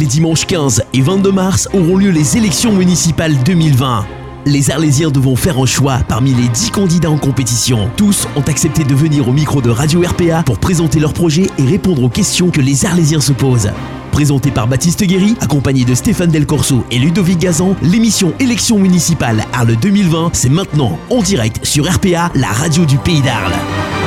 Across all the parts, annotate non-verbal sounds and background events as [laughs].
Les dimanches 15 et 22 mars auront lieu les élections municipales 2020. Les Arlésiens devront faire un choix parmi les 10 candidats en compétition. Tous ont accepté de venir au micro de Radio RPA pour présenter leur projet et répondre aux questions que les Arlésiens se posent. Présenté par Baptiste Guéry, accompagné de Stéphane Del Corso et Ludovic Gazan, l'émission Élections municipales Arles 2020, c'est maintenant en direct sur RPA, la radio du pays d'Arles.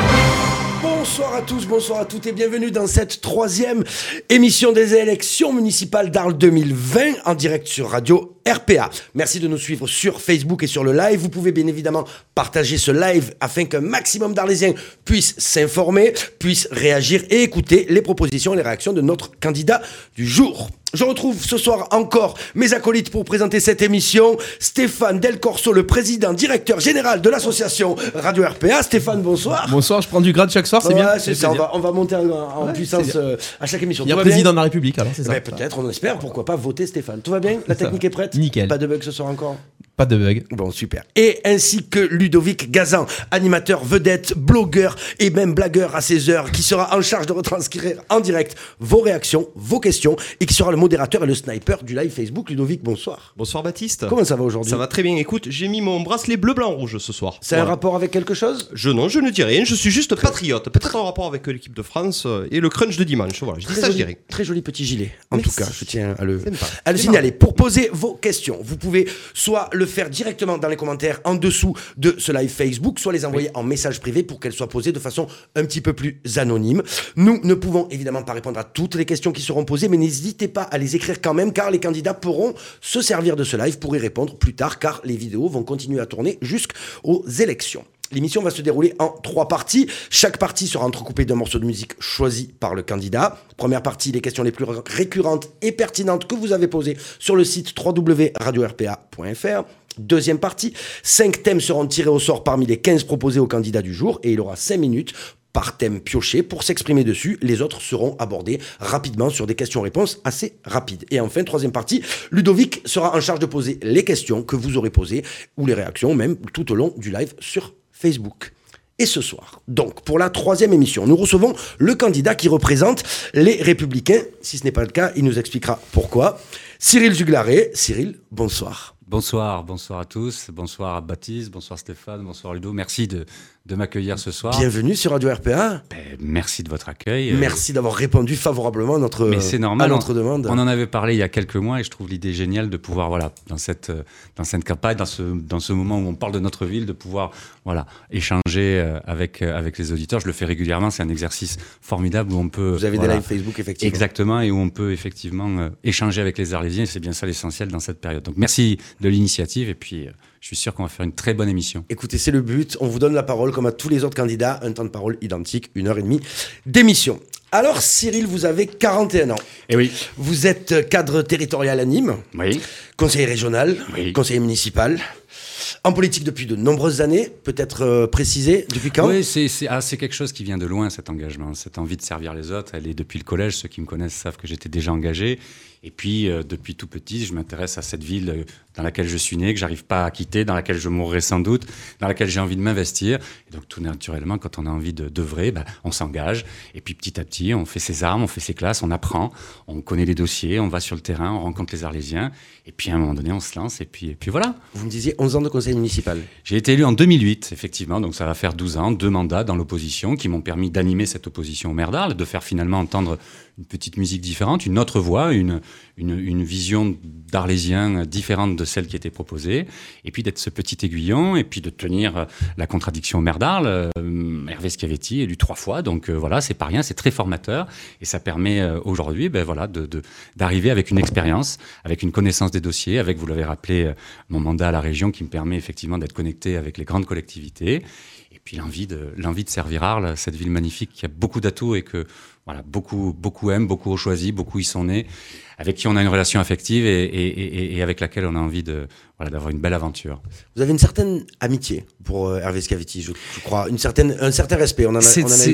Bonsoir à tous, bonsoir à toutes et bienvenue dans cette troisième émission des élections municipales d'Arles 2020 en direct sur Radio RPA. Merci de nous suivre sur Facebook et sur le live. Vous pouvez bien évidemment partager ce live afin qu'un maximum d'Arlésiens puissent s'informer, puissent réagir et écouter les propositions et les réactions de notre candidat du jour. Je retrouve ce soir encore mes acolytes pour présenter cette émission. Stéphane Del Corso, le président directeur général de l'association Radio RPA. Stéphane, bonsoir. Bonsoir, je prends du grade chaque soir, c'est Ouais, bien. c'est ça, on va, on va monter en, en Ouais, puissance euh, à chaque émission. Il y a président de la République, alors c'est ça. Ben, Peut-être, on espère, pourquoi pas voter Stéphane. Tout va bien? La technique est prête? Nickel. Pas de bug ce soir encore? Pas de bug. Bon, super. Et ainsi que Ludovic Gazan, animateur, vedette, blogueur et même blagueur à 16 heures, qui sera en charge de retranscrire en direct vos réactions, vos questions, et qui sera le modérateur et le sniper du live Facebook. Ludovic, bonsoir. Bonsoir Baptiste. Comment ça va aujourd'hui Ça va très bien. Écoute, j'ai mis mon bracelet bleu, blanc, rouge ce soir. C'est un rapport avec quelque chose Je non, je ne dis rien. Je suis juste patriote. Peut-être en rapport avec l'équipe de France euh, et le crunch de dimanche. Voilà, je dis Très ça, je joli, rien. très joli petit gilet. En Merci. tout cas, je tiens à le, à le signaler. Pour poser vos questions, vous pouvez soit le faire directement dans les commentaires en dessous de ce live Facebook, soit les envoyer en message privé pour qu'elles soient posées de façon un petit peu plus anonyme. Nous ne pouvons évidemment pas répondre à toutes les questions qui seront posées, mais n'hésitez pas à les écrire quand même, car les candidats pourront se servir de ce live pour y répondre plus tard, car les vidéos vont continuer à tourner jusqu'aux élections. L'émission va se dérouler en trois parties. Chaque partie sera entrecoupée d'un morceau de musique choisi par le candidat. Première partie, les questions les plus récurrentes et pertinentes que vous avez posées sur le site www.radio-rpa.fr. Deuxième partie, cinq thèmes seront tirés au sort parmi les 15 proposés au candidat du jour et il aura cinq minutes par thème pioché pour s'exprimer dessus. Les autres seront abordés rapidement sur des questions-réponses assez rapides. Et enfin, troisième partie, Ludovic sera en charge de poser les questions que vous aurez posées ou les réactions même tout au long du live sur Facebook. Et ce soir, donc pour la troisième émission, nous recevons le candidat qui représente les Républicains. Si ce n'est pas le cas, il nous expliquera pourquoi. Cyril Juglaré. Cyril, bonsoir. Bonsoir, bonsoir à tous, bonsoir à Baptiste, bonsoir Stéphane, bonsoir Ludo. Merci de, de m'accueillir ce soir. Bienvenue sur Radio RPA. Ben, merci de votre accueil. Euh, Merci d'avoir répondu favorablement à notre, Mais c'est à normal. notre on, demande. on en avait parlé il y a quelques mois et je trouve l'idée géniale de pouvoir, voilà, dans cette, euh, dans cette campagne, dans ce, dans ce moment où on parle de notre ville, de pouvoir, voilà, échanger euh, avec, avec les auditeurs. Je le fais régulièrement. C'est un exercice formidable où on peut. Vous avez voilà, des lives Facebook, effectivement. Exactement, et où on peut effectivement euh, échanger avec les Arlésiens. et C'est bien ça l'essentiel dans cette période. Donc merci de l'initiative et puis euh, je suis sûr qu'on va faire une très bonne émission. Écoutez, c'est le but. On vous donne la parole comme à tous les autres candidats. Un temps de parole identique, une heure et demie d'émission. Alors, Cyril, vous avez 41 ans. Et oui. Vous êtes cadre territorial à Nîmes, Oui. conseiller régional, Oui. conseiller municipal, en politique depuis de nombreuses années. Peut-être euh, préciser depuis quand? Oui, c'est ah, c'est quelque chose qui vient de loin, cet engagement, cette envie de servir les autres. Elle est depuis le collège. Ceux qui me connaissent savent que j'étais déjà engagé. Et puis, euh, depuis tout petit, je m'intéresse à cette ville euh, dans laquelle je suis né, que j'arrive pas à quitter, dans laquelle je mourrai sans doute, dans laquelle j'ai envie de m'investir. Et donc, tout naturellement, quand on a envie de d'œuvrer, ben, on s'engage. Et puis, petit à petit, on fait ses armes, on fait ses classes, on apprend, on connaît les dossiers, on va sur le terrain, on rencontre les Arlésiens. Et puis, à un moment donné, on se lance. Et puis, et puis voilà. Vous me disiez 11 ans de conseil municipal. J'ai été élu en 2008, effectivement, donc ça va faire 12 ans, deux mandats dans l'opposition qui m'ont permis d'animer cette opposition au maire d'Arles, de faire finalement entendre une petite musique différente, une autre voix, une, une, vision d'Arlésien différente de celle qui était proposée, et puis d'être ce petit aiguillon, et puis de tenir la contradiction au maire d'Arles. Euh, Hervé Schiavetti, élu trois fois, donc euh, voilà, c'est pas rien, c'est très formateur, et ça permet euh, aujourd'hui ben, voilà, d'arriver avec une expérience, avec une connaissance des dossiers, avec, vous l'avez rappelé, mon mandat à la région qui me permet effectivement d'être connecté avec les grandes collectivités. Et puis l'envie de, l'envie de servir Arles, cette ville magnifique qui a beaucoup d'atouts et que voilà, beaucoup, beaucoup aiment, beaucoup ont choisi, beaucoup y sont nés, avec qui on a une relation affective et, et- et- et avec laquelle on a envie de, voilà, d'avoir une belle aventure. Vous avez une certaine amitié pour euh, Hervé Scavetti, je, je crois. Une certaine, un certain respect. On en a,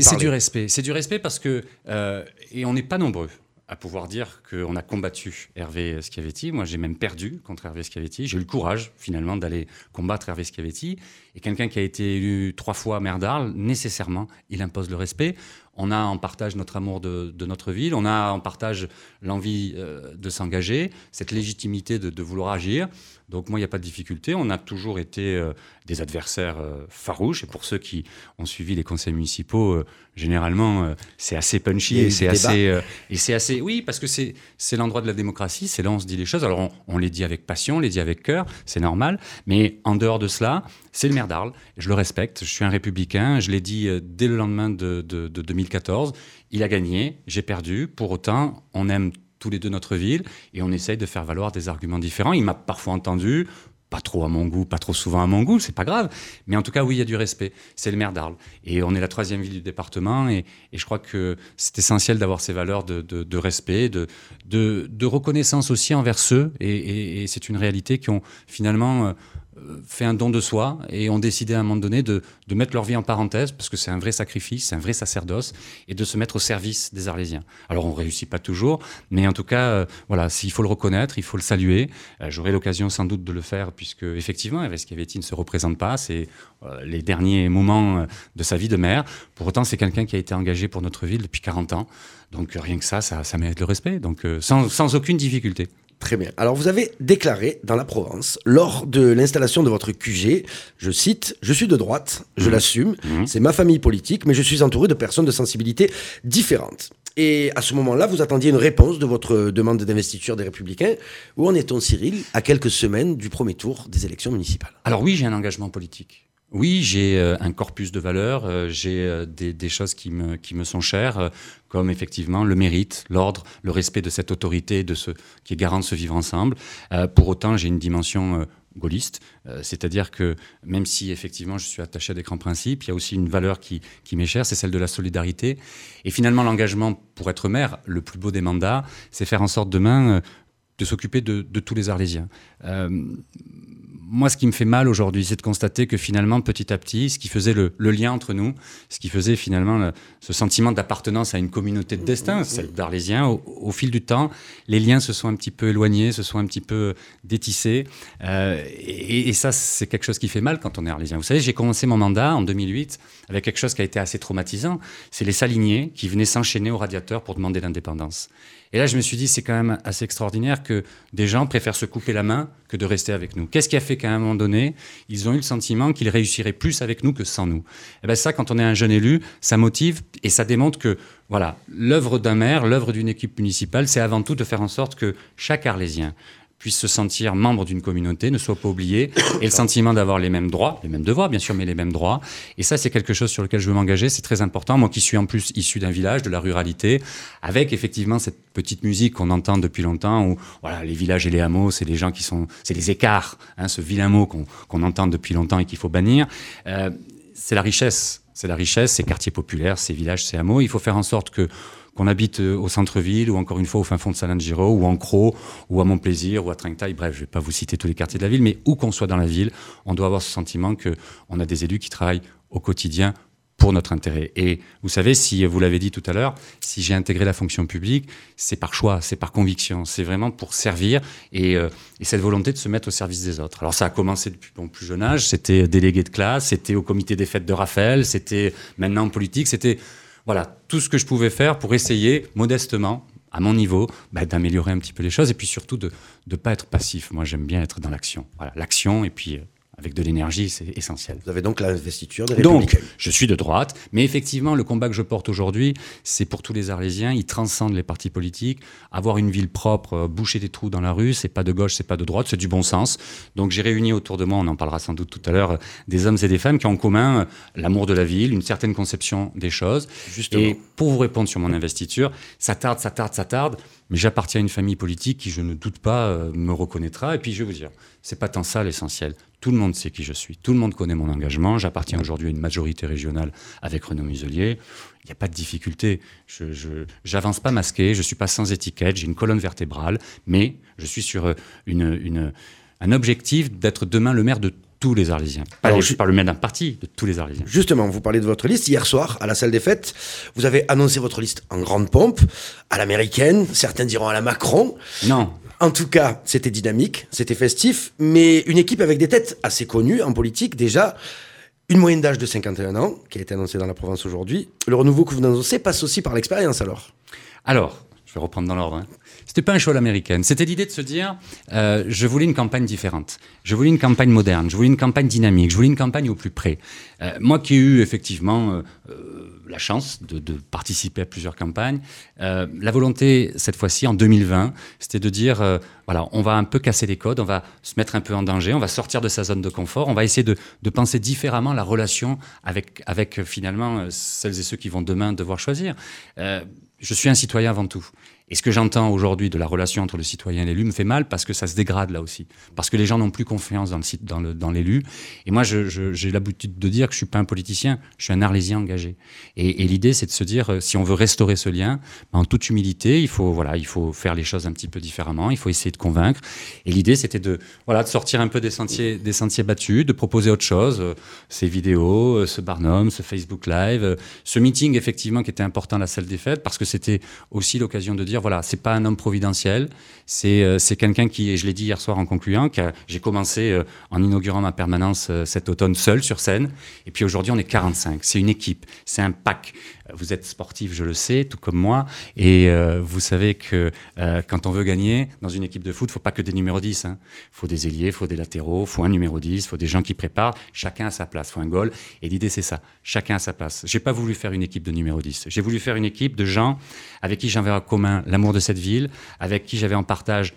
C'est du respect. C'est du respect parce que, euh, et on n'est pas nombreux à pouvoir dire qu'on a combattu Hervé Schiavetti. Moi, j'ai même perdu contre Hervé Schiavetti. J'ai eu le courage, finalement, d'aller combattre Hervé Schiavetti. Et quelqu'un qui a été élu trois fois maire d'Arles, nécessairement, il impose le respect. On a en partage notre amour de, notre ville, on a en partage l'envie euh, de s'engager, cette légitimité de vouloir agir. Donc moi, il n'y a pas de difficulté. On a toujours été euh, des adversaires euh, farouches. Et pour ceux qui ont suivi les conseils municipaux, euh, généralement, c'est assez punchy et c'est assez, et c'est assez. Oui, parce que c'est c'est l'endroit de la démocratie. C'est là où on se dit les choses. Alors on, on les dit avec passion, on les dit avec cœur, c'est normal. Mais en dehors de cela, c'est le maire d'Arles. Je le respecte. Je suis un républicain. Je l'ai dit dès le lendemain de, de, de 2014. Il a gagné. J'ai perdu. Pour autant, on aime tous les deux notre ville et on essaye de faire valoir des arguments différents. Il m'a parfois entendu, pas trop à mon goût, pas trop souvent à mon goût, c'est pas grave. Mais en tout cas, oui, il y a du respect. C'est le maire d'Arles. Et on est la troisième ville du département et, je crois que c'est essentiel d'avoir ces valeurs de, respect, de, reconnaissance aussi envers ceux, et, et- c'est une réalité, qui ont finalement euh, fait un don de soi et ont décidé à un moment donné de, de mettre leur vie en parenthèse, parce que c'est un vrai sacrifice, c'est un vrai sacerdoce, et de se mettre au service des Arlésiens. Alors on réussit pas toujours, mais en tout cas, euh, voilà, s'il faut le reconnaître, il faut le saluer. Euh, J'aurai l'occasion sans doute de le faire, puisque effectivement, Ernest Chiavetti ne se représente pas, c'est euh, les derniers moments euh, de sa vie de maire. Pour autant, c'est quelqu'un qui a été engagé pour notre ville depuis 40 ans, donc euh, rien que ça, ça, ça mérite le respect, donc euh, sans, sans aucune difficulté. Très bien. Alors, vous avez déclaré dans la Provence, lors de l'installation de votre QG, je cite, Je suis de droite, je l'assume, c'est ma famille politique, mais je suis entouré de personnes de sensibilités différentes. Et à ce moment-là, vous attendiez une réponse de votre demande d'investiture des Républicains. Où en est-on, Cyril, à quelques semaines du premier tour des élections municipales? Alors oui, j'ai un engagement politique. Oui, j'ai euh, un corpus de valeurs, euh, j'ai euh, des, des choses qui me, qui me sont chères, comme effectivement le mérite, l'ordre, le respect de cette autorité, de ce, qui est garant de ce vivre ensemble. Pour autant, j'ai une dimension gaulliste, c'est-à-dire que même si effectivement je suis attaché à des grands principes, il y a aussi une valeur qui, qui m'est chère, c'est celle de la solidarité. Et finalement, l'engagement pour être maire, le plus beau des mandats, c'est faire en sorte demain de s'occuper de, de tous les Arlésiens. Euh, moi, ce qui me fait mal aujourd'hui, c'est de constater que finalement, petit à petit, ce qui faisait le, le lien entre nous, ce qui faisait finalement le- ce sentiment d'appartenance à une communauté de destin, celle d'Arlésiens, au, au fil du temps, les liens se sont un petit peu éloignés, se sont un petit peu détissés. Euh, et, et ça, c'est quelque chose qui fait mal quand on est Arlésien. Vous savez, j'ai commencé mon mandat en 2008 avec quelque chose qui a été assez traumatisant. C'est les saliniers qui venaient s'enchaîner au radiateur pour demander l'indépendance. Et là, je me suis dit, c'est quand même assez extraordinaire que des gens préfèrent se couper la main que de rester avec nous. Qu'est-ce qui a fait qu'à un moment donné, ils ont eu le sentiment qu'ils réussiraient plus avec nous que sans nous? Et ben ça, quand on est un jeune élu, ça motive et ça démontre que, voilà, l'œuvre d'un maire, l'œuvre d'une équipe municipale, c'est avant tout de faire en sorte que chaque Arlésien puisse se sentir membre d'une communauté, ne soit pas oublié, et le sentiment d'avoir les mêmes droits, les mêmes devoirs bien sûr, mais les mêmes droits. Et ça, c'est quelque chose sur lequel je veux m'engager, c'est très important. Moi qui suis en plus issu d'un village, de la ruralité, avec effectivement cette petite musique qu'on entend depuis longtemps, où voilà, les villages et les hameaux, c'est les gens qui sont, c'est les écarts, hein, ce vilain mot qu'on entend depuis longtemps et qu'il faut bannir. Euh, c'est la richesse. C'est la richesse, ces quartiers populaires, ces villages, ces hameaux. Il faut faire en sorte que qu'on habite euh, au centre-ville ou encore une fois au fin fond de Salin-de-Giraud ou en Cros ou à Montplaisir ou à Trinquetail. Bref, je vais pas vous citer tous les quartiers de la ville, mais où qu'on soit dans la ville, on doit avoir ce sentiment que on a des élus qui travaillent au quotidien pour notre intérêt. Et vous savez, si vous l'avez dit tout à l'heure, si j'ai intégré la fonction publique, c'est par choix, c'est par conviction, c'est vraiment pour servir et, euh, et cette volonté de se mettre au service des autres. Alors ça a commencé depuis mon plus jeune âge, c'était délégué de classe, c'était au comité des fêtes de Raphaël, c'était maintenant en politique, c'était voilà tout ce que je pouvais faire pour essayer modestement à mon niveau, bah, d'améliorer un petit peu les choses et puis surtout de ne pas être passif. Moi, j'aime bien être dans l'action. Voilà, l'action et puis euh, avec de l'énergie, c'est essentiel. Vous avez donc l'investiture des Donc, je suis de droite, mais effectivement, le combat que je porte aujourd'hui, c'est pour tous les Arlésiens. Il transcende les partis politiques. Avoir une ville propre, euh, boucher des trous dans la rue, c'est pas de gauche, c'est pas de droite, c'est du bon sens. Donc, j'ai réuni autour de moi, on en parlera sans doute tout à l'heure, des hommes et des femmes qui ont en commun euh, l'amour de la ville, une certaine conception des choses. Justement. Et pour vous répondre sur mon investiture, ça tarde, ça tarde, ça tarde, mais j'appartiens à une famille politique qui, je ne doute pas, euh, me reconnaîtra. Et puis, je vais vous dire, c'est pas tant ça l'essentiel. Tout le monde sait qui je suis. Tout le monde connaît mon engagement. J'appartiens aujourd'hui à une majorité régionale avec Renaud Muselier. Il n'y a pas de difficulté. Je j'avance pas masqué. Je suis pas sans étiquette. J'ai une colonne vertébrale, mais je suis sur euh, une, une- un objectif d'être demain le maire de tous les Arlésiens. Pas, Alors, les- je- pas le maire d'un parti, de tous les Arlésiens. Justement, vous parlez de votre liste. Hier soir, à la salle des fêtes, vous avez annoncé votre liste en grande pompe, à l'américaine, certains diront à la Macron. Non, En tout cas, c'était dynamique, c'était festif, mais une équipe avec des têtes assez connues en politique déjà. Une moyenne d'âge de 51 ans, qui a été annoncée dans la province aujourd'hui. Le renouveau que vous annoncez passe aussi par l'expérience alors Alors, je vais reprendre dans l'ordre. Hein. C'était pas un choix à l'américaine. C'était l'idée de se dire, euh, je voulais une campagne différente. Je voulais une campagne moderne. Je voulais une campagne dynamique. Je voulais une campagne au plus près. Euh, moi qui ai eu effectivement euh, euh, la chance de, de, participer à plusieurs campagnes, euh, la volonté cette fois-ci en 2020, c'était de dire, euh, voilà, on va un peu casser les codes, on va se mettre un peu en danger, on va sortir de sa zone de confort, on va essayer de, de penser différemment la relation avec, avec finalement celles et ceux qui vont demain devoir choisir. je suis un citoyen avant tout. Et ce que j'entends aujourd'hui de la relation entre le citoyen et l'élu me fait mal parce que ça se dégrade là aussi. Parce que les gens n'ont plus confiance dans l'élu. Dans le, dans et moi, j'ai l'habitude de dire que je suis pas un politicien, je suis un arlésien engagé. Et, l'idée, c'est de se dire, euh, si on veut restaurer ce lien, ben, en toute humilité, il faut, voilà, il faut faire les choses un petit peu différemment, il faut essayer de convaincre. Et l'idée, c'était de, voilà, de sortir un peu des sentiers, des sentiers battus, de proposer autre chose, euh, ces vidéos, euh, ce Barnum, ce Facebook Live, ce meeting, effectivement, qui était important à la salle des fêtes, parce que c'était aussi l'occasion de dire, dire voilà, c'est pas un homme providentiel, c'est euh, quelqu'un qui, et je l'ai dit hier soir en concluant, j'ai commencé euh, en inaugurant ma permanence euh, cet automne seul sur scène, et puis aujourd'hui on est 45. C'est une équipe, c'est un pack. Vous êtes sportif, je le sais, tout comme moi, et vous savez que quand on veut gagner dans une équipe de foot, il faut pas que des numéros 10. Il hein. faut des ailiers, il faut des latéraux, il faut un numéro 10, il faut des gens qui préparent. Chacun à sa place, il faut un goal. Et l'idée c'est ça, chacun à sa place. J'ai pas voulu faire une équipe de numéro 10. J'ai voulu faire une équipe de gens avec qui j'avais en commun l'amour de cette ville, avec qui j'avais en partage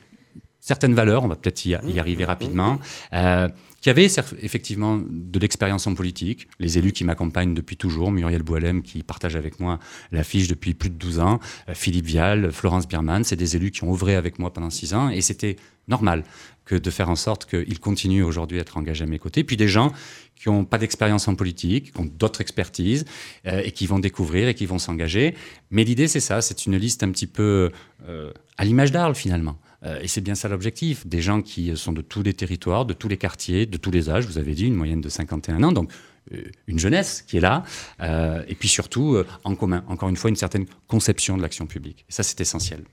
certaines valeurs, on va peut-être y, y, arriver rapidement, euh, qui avait effectivement de l'expérience en politique, les élus qui m'accompagnent depuis toujours, Muriel Boilem qui partage avec moi l'affiche depuis plus de 12 ans, euh, Philippe Vial, Florence Biermann, c'est des élus qui ont œuvré avec moi pendant 6 ans et c'était normal que de faire en sorte qu'ils continuent aujourd'hui à être engagés à mes côtés. Puis des gens qui n'ont pas d'expérience en politique, qui ont d'autres expertises euh, et qui vont découvrir et qui vont s'engager. Mais l'idée, c'est ça, c'est une liste un petit peu euh, à l'image d'Arles finalement. Euh, et c'est bien ça l'objectif. Des gens qui sont de tous les territoires, de tous les quartiers, de tous les âges, vous avez dit, une moyenne de 51 ans. Donc, une jeunesse qui est là, euh, et puis surtout euh, en commun, encore une fois, une certaine conception de l'action publique. Et ça, c'est essentiel.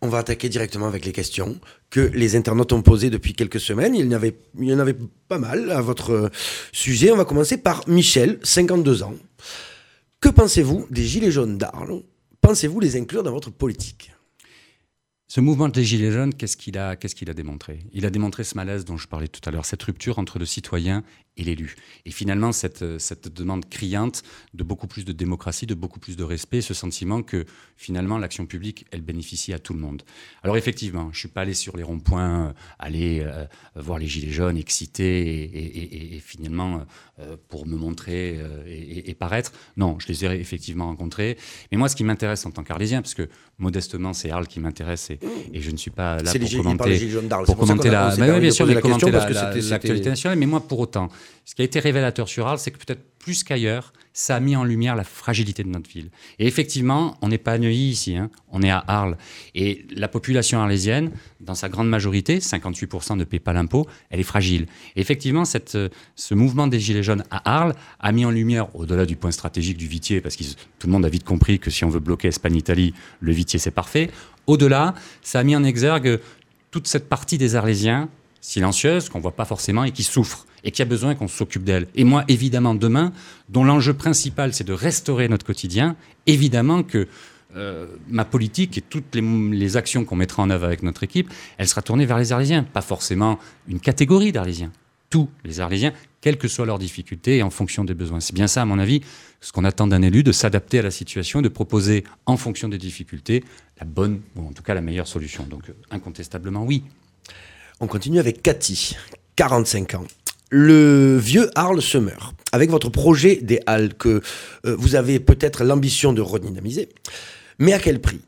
On va attaquer directement avec les questions que les internautes ont posées depuis quelques semaines. Il avait, il y en avait pas mal à votre sujet. On va commencer par Michel, 52 ans. Que pensez-vous des Gilets jaunes d'Arles? Pensez-vous les inclure dans votre politique? Ce mouvement des Gilets jaunes, qu'est-ce qu'il a, qu'est-ce qu'il a démontré? Il a démontré ce malaise dont je parlais tout à l'heure, cette rupture entre le citoyen et l'élu. Et finalement, cette, cette demande criante de beaucoup plus de démocratie, de beaucoup plus de respect, ce sentiment que finalement l'action publique, elle bénéficie à tout le monde. Alors effectivement, je suis pas allé sur les ronds-points, euh, aller euh, voir les gilets jaunes excités et, et, et, finalement euh, pour me montrer euh, et, paraître. Non, je les ai effectivement rencontrés. Mais moi, ce qui m'intéresse en tant qu'arlésien, parce que modestement, c'est Arles qui m'intéresse je ne suis pas là pour commenter, pour commenter la, bah, oui, bien sûr, commenter l'actualité nationale. Mais moi, pour autant, ce qui a été révélateur sur Arles, c'est que peut-être plus qu'ailleurs, ça a mis en lumière la fragilité de notre ville. Et effectivement, on n'est pas à Neuilly ici, hein, on est à Arles. Et la population arlésienne, dans sa grande majorité, 58% ne paie pas l'impôt, elle est fragile. Et effectivement, cette, ce mouvement des Gilets jaunes à Arles a mis en lumière, au-delà du point stratégique du Vitier, parce que tout le monde a vite compris que si on veut bloquer Espagne-Italie, le Vitier c'est parfait, au-delà, ça a mis en exergue toute cette partie des Arlésiens silencieuse, qu'on voit pas forcément et qui souffre et qui a besoin qu'on s'occupe d'elle. Et moi, évidemment, demain, dont l'enjeu principal, c'est de restaurer notre quotidien, évidemment que euh, ma politique et toutes les, les actions qu'on mettra en œuvre avec notre équipe, elle sera tournée vers les Arlésiens, pas forcément une catégorie d'Arlésiens. Tous les Arlésiens, quelles que soient leurs difficultés et en fonction des besoins. C'est bien ça, à mon avis, ce qu'on attend d'un élu, de s'adapter à la situation et de proposer, en fonction des difficultés, la bonne, ou en tout cas la meilleure solution. Donc, euh, incontestablement, oui. On continue avec Cathy, 45 ans. Le vieux Arles se meurt. Avec votre projet des Halles que euh, vous avez peut-être l'ambition de redynamiser, mais à quel prix?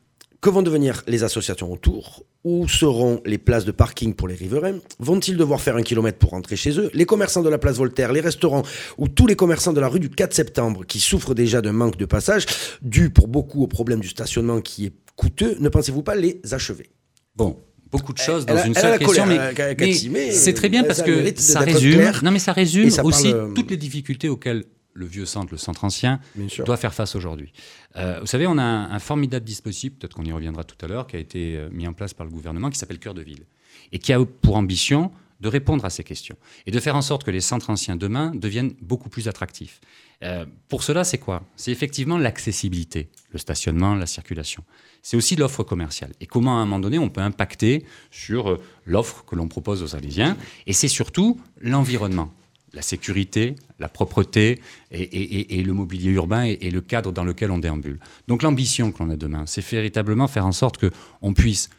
Que vont devenir les associations autour? Où seront les places de parking pour les riverains? Vont-ils devoir faire un kilomètre pour rentrer chez eux? Les commerçants de la place Voltaire, les restaurants ou tous les commerçants de la rue du 4 septembre qui souffrent déjà d'un manque de passage, dû pour beaucoup au problème du stationnement qui est coûteux, ne pensez-vous pas les achever? Bon, beaucoup de choses dans une seule question, mais, mais, mais c'est très bien parce que ça résume. Non, mais ça résume ça aussi parle... toutes les difficultés auxquelles le vieux centre, le centre ancien, doit faire face aujourd'hui. Euh, vous savez, on a un, un formidable dispositif, peut-être qu'on y reviendra tout à l'heure, qui a été mis en place par le gouvernement, qui s'appelle Cœur de Ville, et qui a pour ambition de répondre à ces questions et de faire en sorte que les centres anciens demain deviennent beaucoup plus attractifs. Euh, pour cela, c'est quoi? C'est effectivement l'accessibilité, le stationnement, la circulation. C'est aussi l'offre commerciale. Et comment, à un moment donné, on peut impacter sur euh, l'offre que l'on propose aux Alésiens. Et c'est surtout l'environnement la sécurité, la propreté et, le mobilier urbain et, le cadre dans lequel on déambule. Donc l'ambition que l'on a demain, c'est véritablement faire en sorte qu'on puisse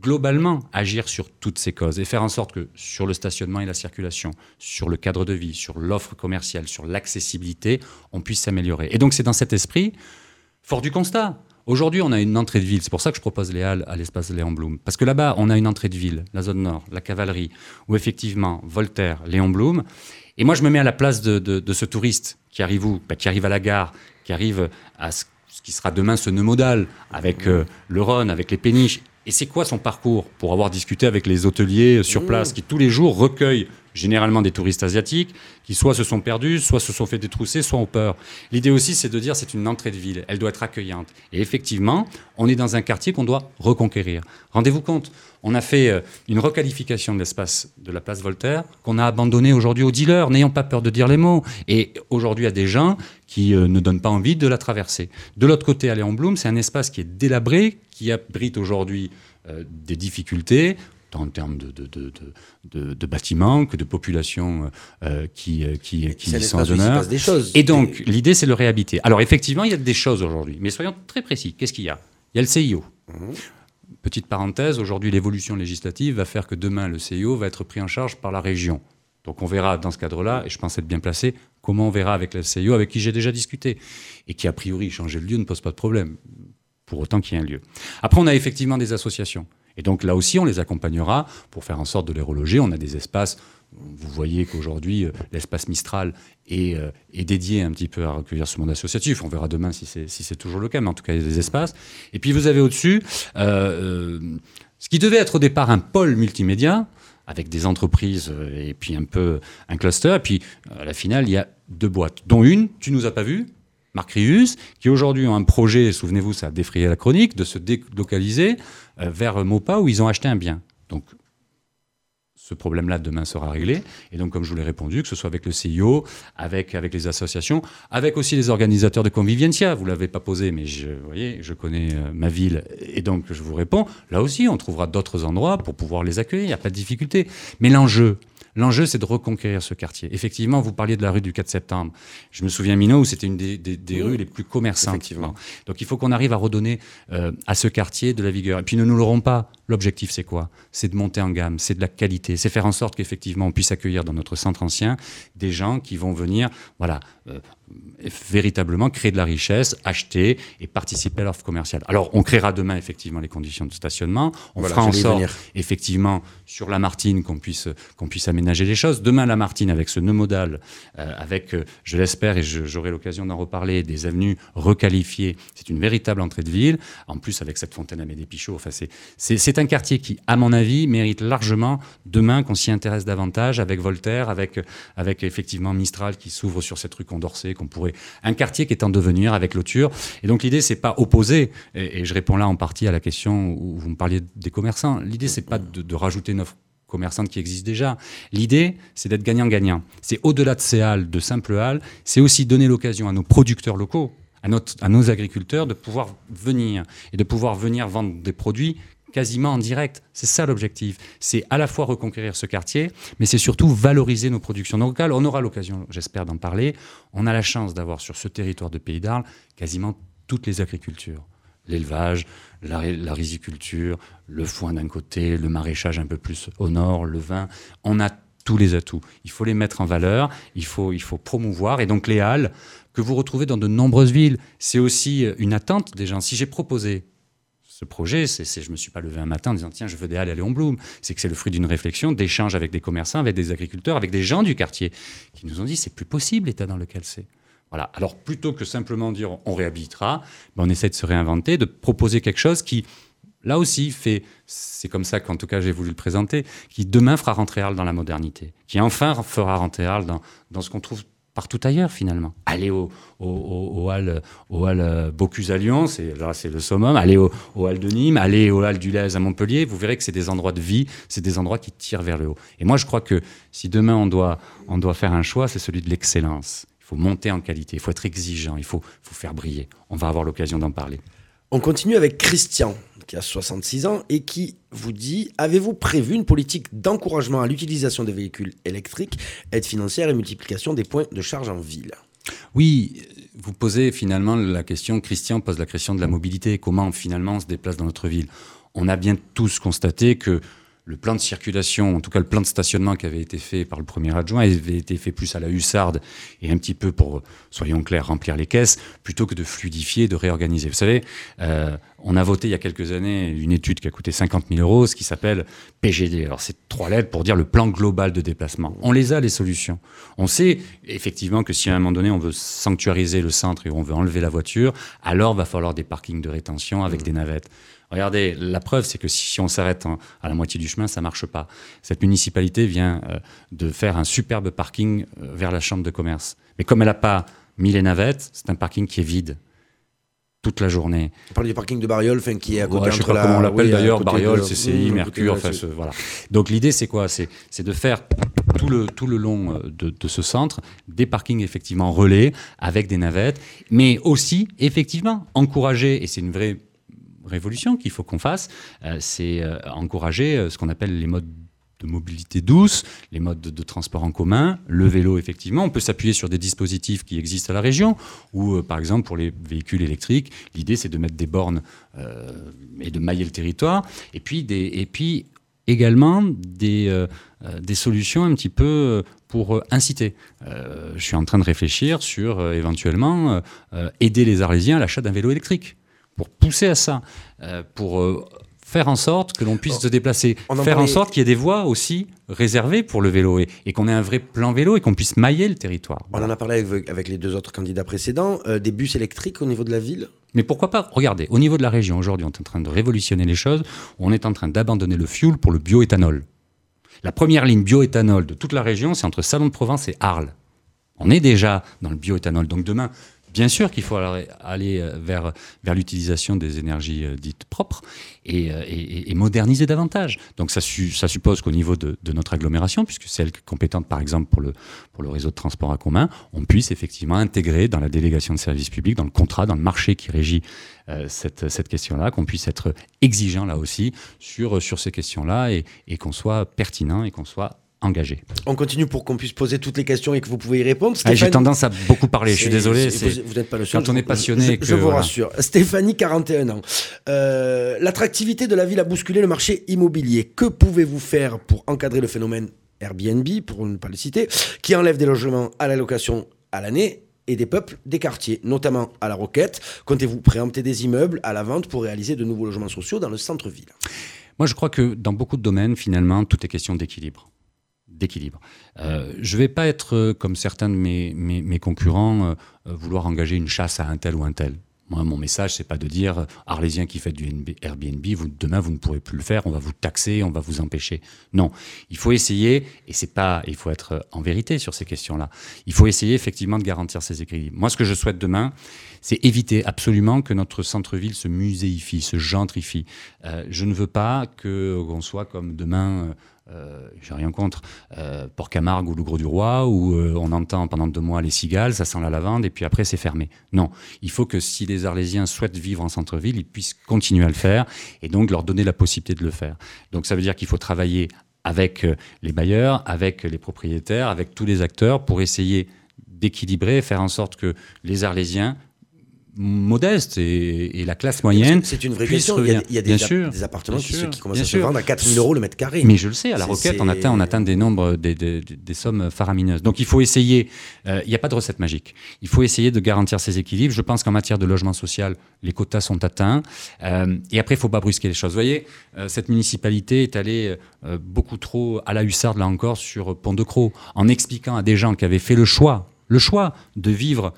globalement agir sur toutes ces causes et faire en sorte que sur le stationnement et la circulation, sur le cadre de vie, sur l'offre commerciale, sur l'accessibilité, on puisse s'améliorer. Et donc c'est dans cet esprit, fort du constat. Aujourd'hui, on a une entrée de ville. C'est pour ça que je propose les Halles à l'espace Léon Blum. Parce que là-bas, on a une entrée de ville, la zone nord, la cavalerie, où effectivement, Voltaire, Léon Blum. Et moi, je me mets à la place de, ce touriste qui arrive où? Bah, Qui arrive à la gare, qui arrive à ce, qui sera demain ce nœud modal, avec euh, le Rhône, avec les péniches. Et c'est quoi son parcours Pour avoir discuté avec les hôteliers sur place, qui tous les jours recueillent généralement des touristes asiatiques, qui soit se sont perdus, soit se sont fait détrousser, soit ont peur. L'idée aussi, c'est de dire c'est une entrée de ville, elle doit être accueillante. Et effectivement, on est dans un quartier qu'on doit reconquérir. Rendez-vous compte, on a fait euh, une requalification de l'espace de la place Voltaire qu'on a abandonné aujourd'hui aux dealers, n'ayant pas peur de dire les mots. Et aujourd'hui, a des gens qui euh, ne donnent pas envie de la traverser. De l'autre côté, à Léon Blum, c'est un espace qui est délabré, qui abrite aujourd'hui euh, des difficultés tant en termes de, de, de, de, bâtiments que de population euh, qui, euh, qui, qui y sont choses. Et donc, l'idée, c'est le réhabiter. Alors, effectivement, il y a des choses aujourd'hui, mais soyons très précis. Qu'est-ce qu'il y a? Il y a le CIO. Mhm. Petite parenthèse, aujourd'hui, l'évolution législative va faire que demain, le CIO va être pris en charge par la région. Donc on verra dans ce cadre-là, et je pense être bien placé, comment on verra avec le CIO, avec qui j'ai déjà discuté, et qui a priori changer le lieu ne pose pas de problème, pour autant qu'il y ait un lieu. Après, on a effectivement des associations. Et donc là aussi, on les accompagnera pour faire en sorte de les reloger. On a des espaces. Vous voyez qu'aujourd'hui, euh, l'espace Mistral euh, est, dédié un petit peu à recueillir ce monde associatif. On verra demain si c'est toujours le cas, mais en tout cas, il y a des espaces. Et puis vous avez au-dessus euh, ce qui devait être au départ un pôle multimédia avec des entreprises et puis un peu un cluster. Et puis à la finale, il y a deux boîtes, dont une, tu nous as pas vu, Marc Rius, qui aujourd'hui ont un projet, souvenez-vous, ça a défrayé la chronique, de se délocaliser vers Mopa où ils ont acheté un bien. Donc, ce problème-là demain sera réglé. Et donc, comme je vous l'ai répondu, que ce soit avec le CIO, avec, avec les associations, avec aussi les organisateurs de Conviviencia. Vous ne l'avez pas posé, mais je, vous voyez, je connais euh, ma ville et donc je vous réponds. Là aussi, on trouvera d'autres endroits pour pouvoir les accueillir. Il n'y a pas de difficulté. Mais l'enjeu, L'enjeu, c'est de reconquérir ce quartier. Effectivement, vous parliez de la rue du 4 septembre. Je me souviens, Minot, où c'était une des, rues les plus commerçantes. Effectivement. Donc il faut qu'on arrive à redonner euh, à ce quartier de la vigueur. Et puis ne nous l'aurons pas. L'objectif, c'est quoi? C'est de monter en gamme, c'est de la qualité, c'est faire en sorte qu'effectivement on puisse accueillir dans notre centre ancien des gens qui vont venir, voilà, euh, véritablement créer de la richesse, acheter et participer à l'offre commerciale. Alors, on créera demain effectivement les conditions de stationnement. On fera en sorte, effectivement, sur la Martine, qu'on puisse, qu'on puisse aménager les choses. Demain, la Martine, avec ce nœud modal, euh, avec, euh, je l'espère, et j'aurai l'occasion d'en reparler, des avenues requalifiées, c'est une véritable entrée de ville. En plus, avec cette fontaine à Médépichot, enfin, c'est un quartier qui, à mon avis, mérite largement demain qu'on s'y intéresse davantage avec Voltaire, avec, avec effectivement Mistral qui s'ouvre sur cette rue Condorcet, qu'on pourrait un quartier qui est en devenir avec Loture. Et donc l'idée, c'est pas opposer, et, je réponds là en partie à la question où vous me parliez des commerçants, l'idée, c'est pas de, rajouter une offre commerçante qui existe déjà. L'idée, c'est d'être gagnant-gagnant. C'est au-delà de ces halles, de simples halles, c'est aussi donner l'occasion à nos producteurs locaux, à, notre, à nos agriculteurs de pouvoir venir et de pouvoir venir vendre des produits quasiment en direct. C'est ça l'objectif. C'est à la fois reconquérir ce quartier, mais c'est surtout valoriser nos productions locales. On aura l'occasion, j'espère, d'en parler. On a la chance d'avoir sur ce territoire de Pays d'Arles quasiment toutes les agricultures. L'élevage, la, riziculture, le foin d'un côté, le maraîchage un peu plus au nord, le vin. On a tous les atouts. Il faut les mettre en valeur, il faut, il faut promouvoir. Et donc les halles que vous retrouvez dans de nombreuses villes, c'est aussi une attente des gens. Si j'ai proposé ce projet, c'est, je ne me suis pas levé un matin en disant tiens, je veux aller à Léon Blum. C'est que c'est le fruit d'une réflexion, d'échanges avec des commerçants, avec des agriculteurs, avec des gens du quartier qui nous ont dit c'est plus possible l'état dans lequel c'est. Voilà. Alors plutôt que simplement dire on réhabilitera, ben, on essaie de se réinventer, de proposer quelque chose qui, là aussi, fait, c'est comme ça qu'en tout cas j'ai voulu le présenter, qui demain fera rentrer Arles dans la modernité, qui enfin fera rentrer Arles dans, dans ce qu'on trouve partout ailleurs finalement. Allez au, au, au, au hall, au hall Bocuse à Lyon, c'est là c'est le summum. Allez au, au hall de Nîmes, allez au hall du Lez à Montpellier. Vous verrez que c'est des endroits de vie, c'est des endroits qui tirent vers le haut. Et moi je crois que si demain on doit, on doit faire un choix, c'est celui de l'excellence. Il faut monter en qualité, il faut être exigeant, il faut, faut faire briller. On va avoir l'occasion d'en parler. On continue avec Christian, qui a 66 ans et qui vous dit Avez-vous prévu une politique d'encouragement à l'utilisation des véhicules électriques, aide financière et multiplication des points de charge en ville? Oui, vous posez finalement la question, Christian pose la question de la mobilité, comment finalement on se déplace dans notre ville. On a bien tous constaté que le plan de circulation, en tout cas le plan de stationnement qui avait été fait par le premier adjoint, avait été fait plus à la hussarde et un petit peu pour, soyons clairs, remplir les caisses, plutôt que de fluidifier, de réorganiser. Vous savez, euh, on a voté il y a quelques années une étude qui a coûté 50 000 euros, ce qui s'appelle PGD. Alors c'est trois lettres pour dire le plan global de déplacement. On les a, les solutions. On sait effectivement que si à un moment donné on veut sanctuariser le centre et on veut enlever la voiture, alors va falloir des parkings de rétention avec des navettes. Regardez, la preuve, c'est que si on s'arrête à la moitié du chemin, ça marche pas. Cette municipalité vient euh, de faire un superbe parking euh, vers la chambre de commerce. Mais comme elle n'a pas mis les navettes, c'est un parking qui est vide toute la journée. On parle du parking de Bariol, enfin, qui est à côté Ouais, je sais pas la- comment on l'appelle oui, d'ailleurs, Bariol, de- CCI, Mercure, enfin ce- voilà. Donc l'idée c'est quoi? C'est c'est de faire tout le, tout le long euh, de, de ce centre des parkings effectivement relais avec des navettes, mais aussi effectivement encourager, et c'est une vraie révolution qu'il faut qu'on fasse, euh, c'est euh, encourager euh, ce qu'on appelle les modes de mobilité douce, les modes de, transport en commun, le vélo effectivement. On peut s'appuyer sur des dispositifs qui existent à la région, ou par exemple pour les véhicules électriques, l'idée c'est de mettre des bornes et de mailler le territoire, et puis, également des, des solutions un petit peu pour inciter. Je suis en train de réfléchir sur éventuellement aider les Arlésiens à l'achat d'un vélo électrique, pour pousser à ça, euh, pour euh, faire en sorte que l'on puisse se déplacer, faire en sorte qu'il y ait des voies aussi réservées pour le vélo et, et qu'on ait un vrai plan vélo et qu'on puisse mailler le territoire. On en a parlé avec, avec les deux autres candidats précédents, euh, des bus électriques au niveau de la ville? Mais pourquoi pas? Regardez, au niveau de la région, aujourd'hui, on est en train de révolutionner les choses. On est en train d'abandonner le fuel pour le bioéthanol. La première ligne bioéthanol de toute la région, c'est entre Salon de Provence et Arles. On est déjà dans le bioéthanol. Donc demain, bien sûr qu'il faut aller euh, vers, vers l'utilisation des énergies euh, dites propres et, euh, et- moderniser davantage. Donc ça, su- ça suppose qu'au niveau de, notre agglomération, puisque c'est elle qui est compétente par exemple pour le, pour le réseau de transport en commun, on puisse effectivement intégrer dans la délégation de services publics, dans le contrat, dans le marché qui régit cette, cette question-là, qu'on puisse être exigeant là aussi sur, sur ces questions-là et qu'on soit pertinent et qu'on soit engagé. On continue pour qu'on puisse poser toutes les questions et que vous pouvez y répondre. Ah, J'ai tendance à beaucoup parler, je suis désolé. Vous n'êtes pas le seul. quand on est je- passionné Je, que, je vous voilà. rassure. Stéphanie, 41 ans. Euh, L'attractivité de la ville a bousculé le marché immobilier. Que pouvez-vous faire pour encadrer le phénomène Airbnb, pour ne pas le citer, qui enlève des logements à la location à l'année et des peuples des quartiers, notamment à la Roquette? Comptez-vous préempter des immeubles à la vente pour réaliser de nouveaux logements sociaux dans le centre-ville? Moi, je crois que dans beaucoup de domaines, finalement, tout est question d'équilibre. D'équilibre. Euh, je ne vais pas être, euh, comme certains de mes, mes, concurrents, euh, vouloir engager une chasse à un tel ou un tel. Moi, mon message, c'est pas de dire Arlésien qui fait du NB Airbnb, vous, demain vous ne pourrez plus le faire, on va vous taxer, on va vous empêcher. Non, il faut essayer, et c'est pas, il faut être en vérité sur ces questions-là. Il faut essayer effectivement de garantir ces équilibres. Moi, ce que je souhaite demain, c'est éviter absolument que notre centre-ville se muséifie, se gentrifie. Je ne veux pas que qu'on soit comme demain. Euh, j'ai rien contre, euh, Port-Camargue ou le Gros du Roi, où euh, on entend pendant deux mois les cigales, ça sent la lavande, et puis après c'est fermé. Non, il faut que si les Arlésiens souhaitent vivre en centre-ville, ils puissent continuer à le faire, et donc leur donner la possibilité de le faire. Donc ça veut dire qu'il faut travailler avec euh, les bailleurs, avec les propriétaires, avec tous les acteurs, pour essayer d'équilibrer, faire en sorte que les Arlésiens modestes et, et la classe moyenne C'est une vraie question. Il y a, il y a des, sûr, des appartements qui, sûr, qui commencent à se vendre à 4 000 euros le mètre carré. Mais je le sais, à la Roquette, on atteint, on atteint des nombres, des, des- des sommes faramineuses. Donc il faut essayer, euh, il n'y a pas de recette magique, il faut essayer de garantir ces équilibres. Je pense qu'en matière de logement social, les quotas sont atteints. Euh, et après, il ne faut pas brusquer les choses. Vous voyez, euh, cette municipalité est allée euh, beaucoup trop à la hussarde, là encore, sur Pont de Croix, en expliquant à des gens qui avaient fait le choix, le choix de vivre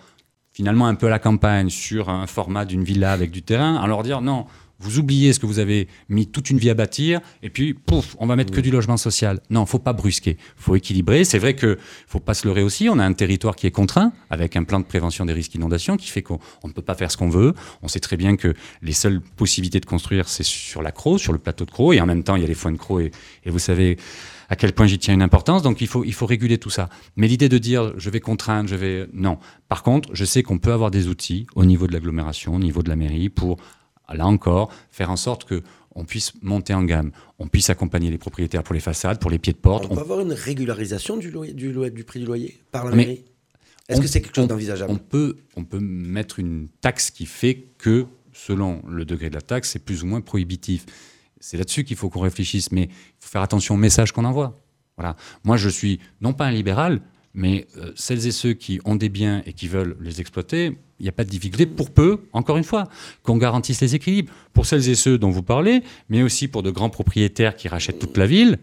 finalement un peu à la campagne sur un format d'une villa avec du terrain, en leur dire non, vous oubliez ce que vous avez mis toute une vie à bâtir, et puis, pouf, on va mettre que du logement social. Non, faut pas brusquer, faut équilibrer. C'est vrai que faut pas se leurrer aussi. On a un territoire qui est contraint, avec un plan de prévention des risques d'inondation, qui fait qu'on on ne peut pas faire ce qu'on veut. On sait très bien que les seules possibilités de construire, c'est sur la Croix, sur le plateau de Croix, et en même temps, il y a les foins de Croix, et, et vous savez à quel point j'y tiens une importance. Donc il faut, il faut réguler tout ça. Mais l'idée de dire je vais contraindre, je vais. Non. Par contre, je sais qu'on peut avoir des outils au niveau de l'agglomération, au niveau de la mairie, pour, là encore, faire en sorte que on puisse monter en gamme, on puisse accompagner les propriétaires pour les façades, pour les pieds de porte. On, peut avoir une régularisation du, loyer, du, loyer, du prix du loyer par la Mais mairie? Est-ce on- que c'est quelque chose on- d'envisageable? on peut, on peut mettre une taxe qui fait que, selon le degré de la taxe, c'est plus ou moins prohibitif. C'est là-dessus qu'il faut qu'on réfléchisse, mais il faut faire attention au message qu'on envoie. Voilà. Moi, je suis non pas un libéral, mais euh, celles et ceux qui ont des biens et qui veulent les exploiter, il n'y a pas de difficulté pour peu, encore une fois, qu'on garantisse les équilibres. Pour celles et ceux dont vous parlez, mais aussi pour de grands propriétaires qui rachètent toute la ville,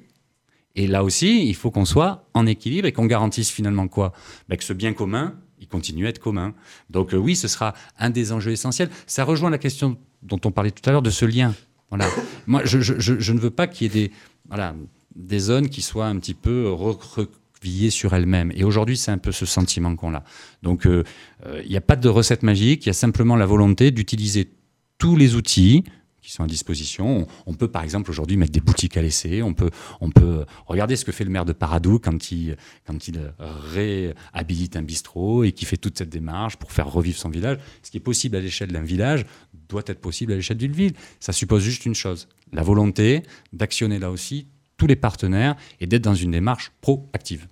et là aussi, il faut qu'on soit en équilibre et qu'on garantisse finalement quoi? Ben, Que ce bien commun, il continue à être commun. Donc euh, oui, ce sera un des enjeux essentiels. Ça rejoint la question dont on parlait tout à l'heure de ce lien. Voilà. Moi, je, ne veux pas qu'il y ait des, voilà, des zones qui soient un petit peu recroquevillées sur elles-mêmes. Et aujourd'hui, c'est un peu ce sentiment qu'on a. Donc euh, euh, il n'y a pas de recette magique, il y a simplement la volonté d'utiliser tous les outils qui sont à disposition. On, peut par exemple aujourd'hui mettre des boutiques à l'essai, on peut, on peut regarder ce que fait le maire de Paradou quand il, quand il réhabilite un bistrot et qui fait toute cette démarche pour faire revivre son village. Ce qui est possible à l'échelle d'un village doit être possible à l'échelle d'une ville. Ça suppose juste une chose, la volonté d'actionner là aussi tous les partenaires et d'être dans une démarche proactive.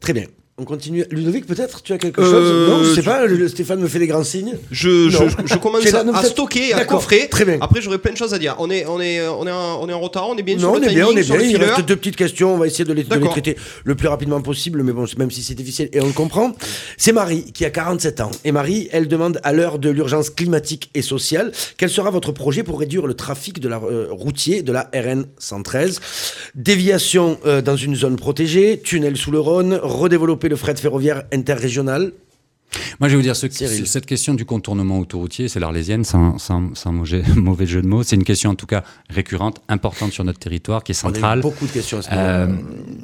Très bien. On continue. Ludovic, peut-être Tu as quelque Euh, chose Non, je sais je- pas. le- Stéphane me fait des grands signes. Je, je, je commence [laughs] à, stocker, à coffrer. très bien. Après, j'aurai plein de choses à dire. On est, on est, on est, en, on est en retard, on est bien non, sur on le est bien, on est bien. Il reste deux petites questions. On va essayer de les, de les D'accord. traiter le plus rapidement possible, mais bon, même si c'est difficile et on le comprend. C'est Marie qui a 47 ans. Et Marie, elle demande à l'heure de l'urgence climatique et sociale, quel sera votre projet pour réduire le trafic de la euh, routier de la RN 113 Déviation euh, dans une zone protégée, tunnel sous le Rhône, redévelopper le fret ferroviaire interrégional. Moi, je vais vous dire, ce, Cyril. cette question du contournement autoroutier, c'est l'Arlésienne, sans, sans, sans [laughs] mauvais, jeu de mots. C'est une question, en tout cas, récurrente, importante sur notre territoire, qui est On a eu centrale. beaucoup de questions à ce Euh.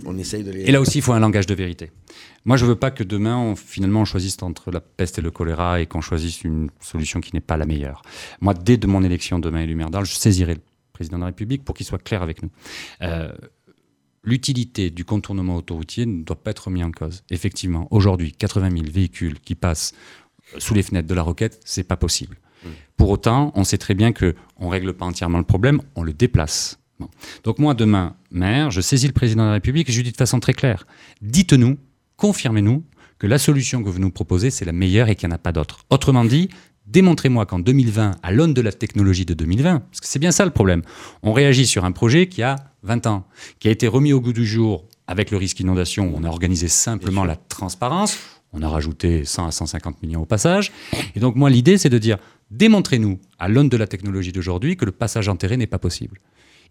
On essaye de les. Et là aussi, il faut un langage de vérité. Moi, je veux pas que demain, on, finalement, on choisisse entre la peste et le choléra et qu'on choisisse une solution qui n'est pas la meilleure. Moi, dès de mon élection demain élu maire d'Arles, je saisirai le président de la République pour qu'il soit clair avec nous. Euh, L'utilité du contournement autoroutier ne doit pas être remis en cause. Effectivement, aujourd'hui, 80 000 véhicules qui passent sous les fenêtres de la roquette, c'est pas possible. Pour autant, on sait très bien que on règle pas entièrement le problème, on le déplace. Bon. Donc moi, demain, maire, je saisis le président de la République et je lui dis de façon très claire, dites-nous, confirmez-nous que la solution que vous nous proposez, c'est la meilleure et qu'il n'y en a pas d'autre. Autrement dit, démontrez-moi qu'en 2020, à l'aune de la technologie de 2020, parce que c'est bien ça le problème, on réagit sur un projet qui a 20 ans, qui a été remis au goût du jour avec le risque inondation, où on a organisé simplement la transparence, on a rajouté 100 à 150 millions au passage. Et donc moi, l'idée, c'est de dire, démontrez-nous, à l'aune de la technologie d'aujourd'hui, que le passage enterré n'est pas possible.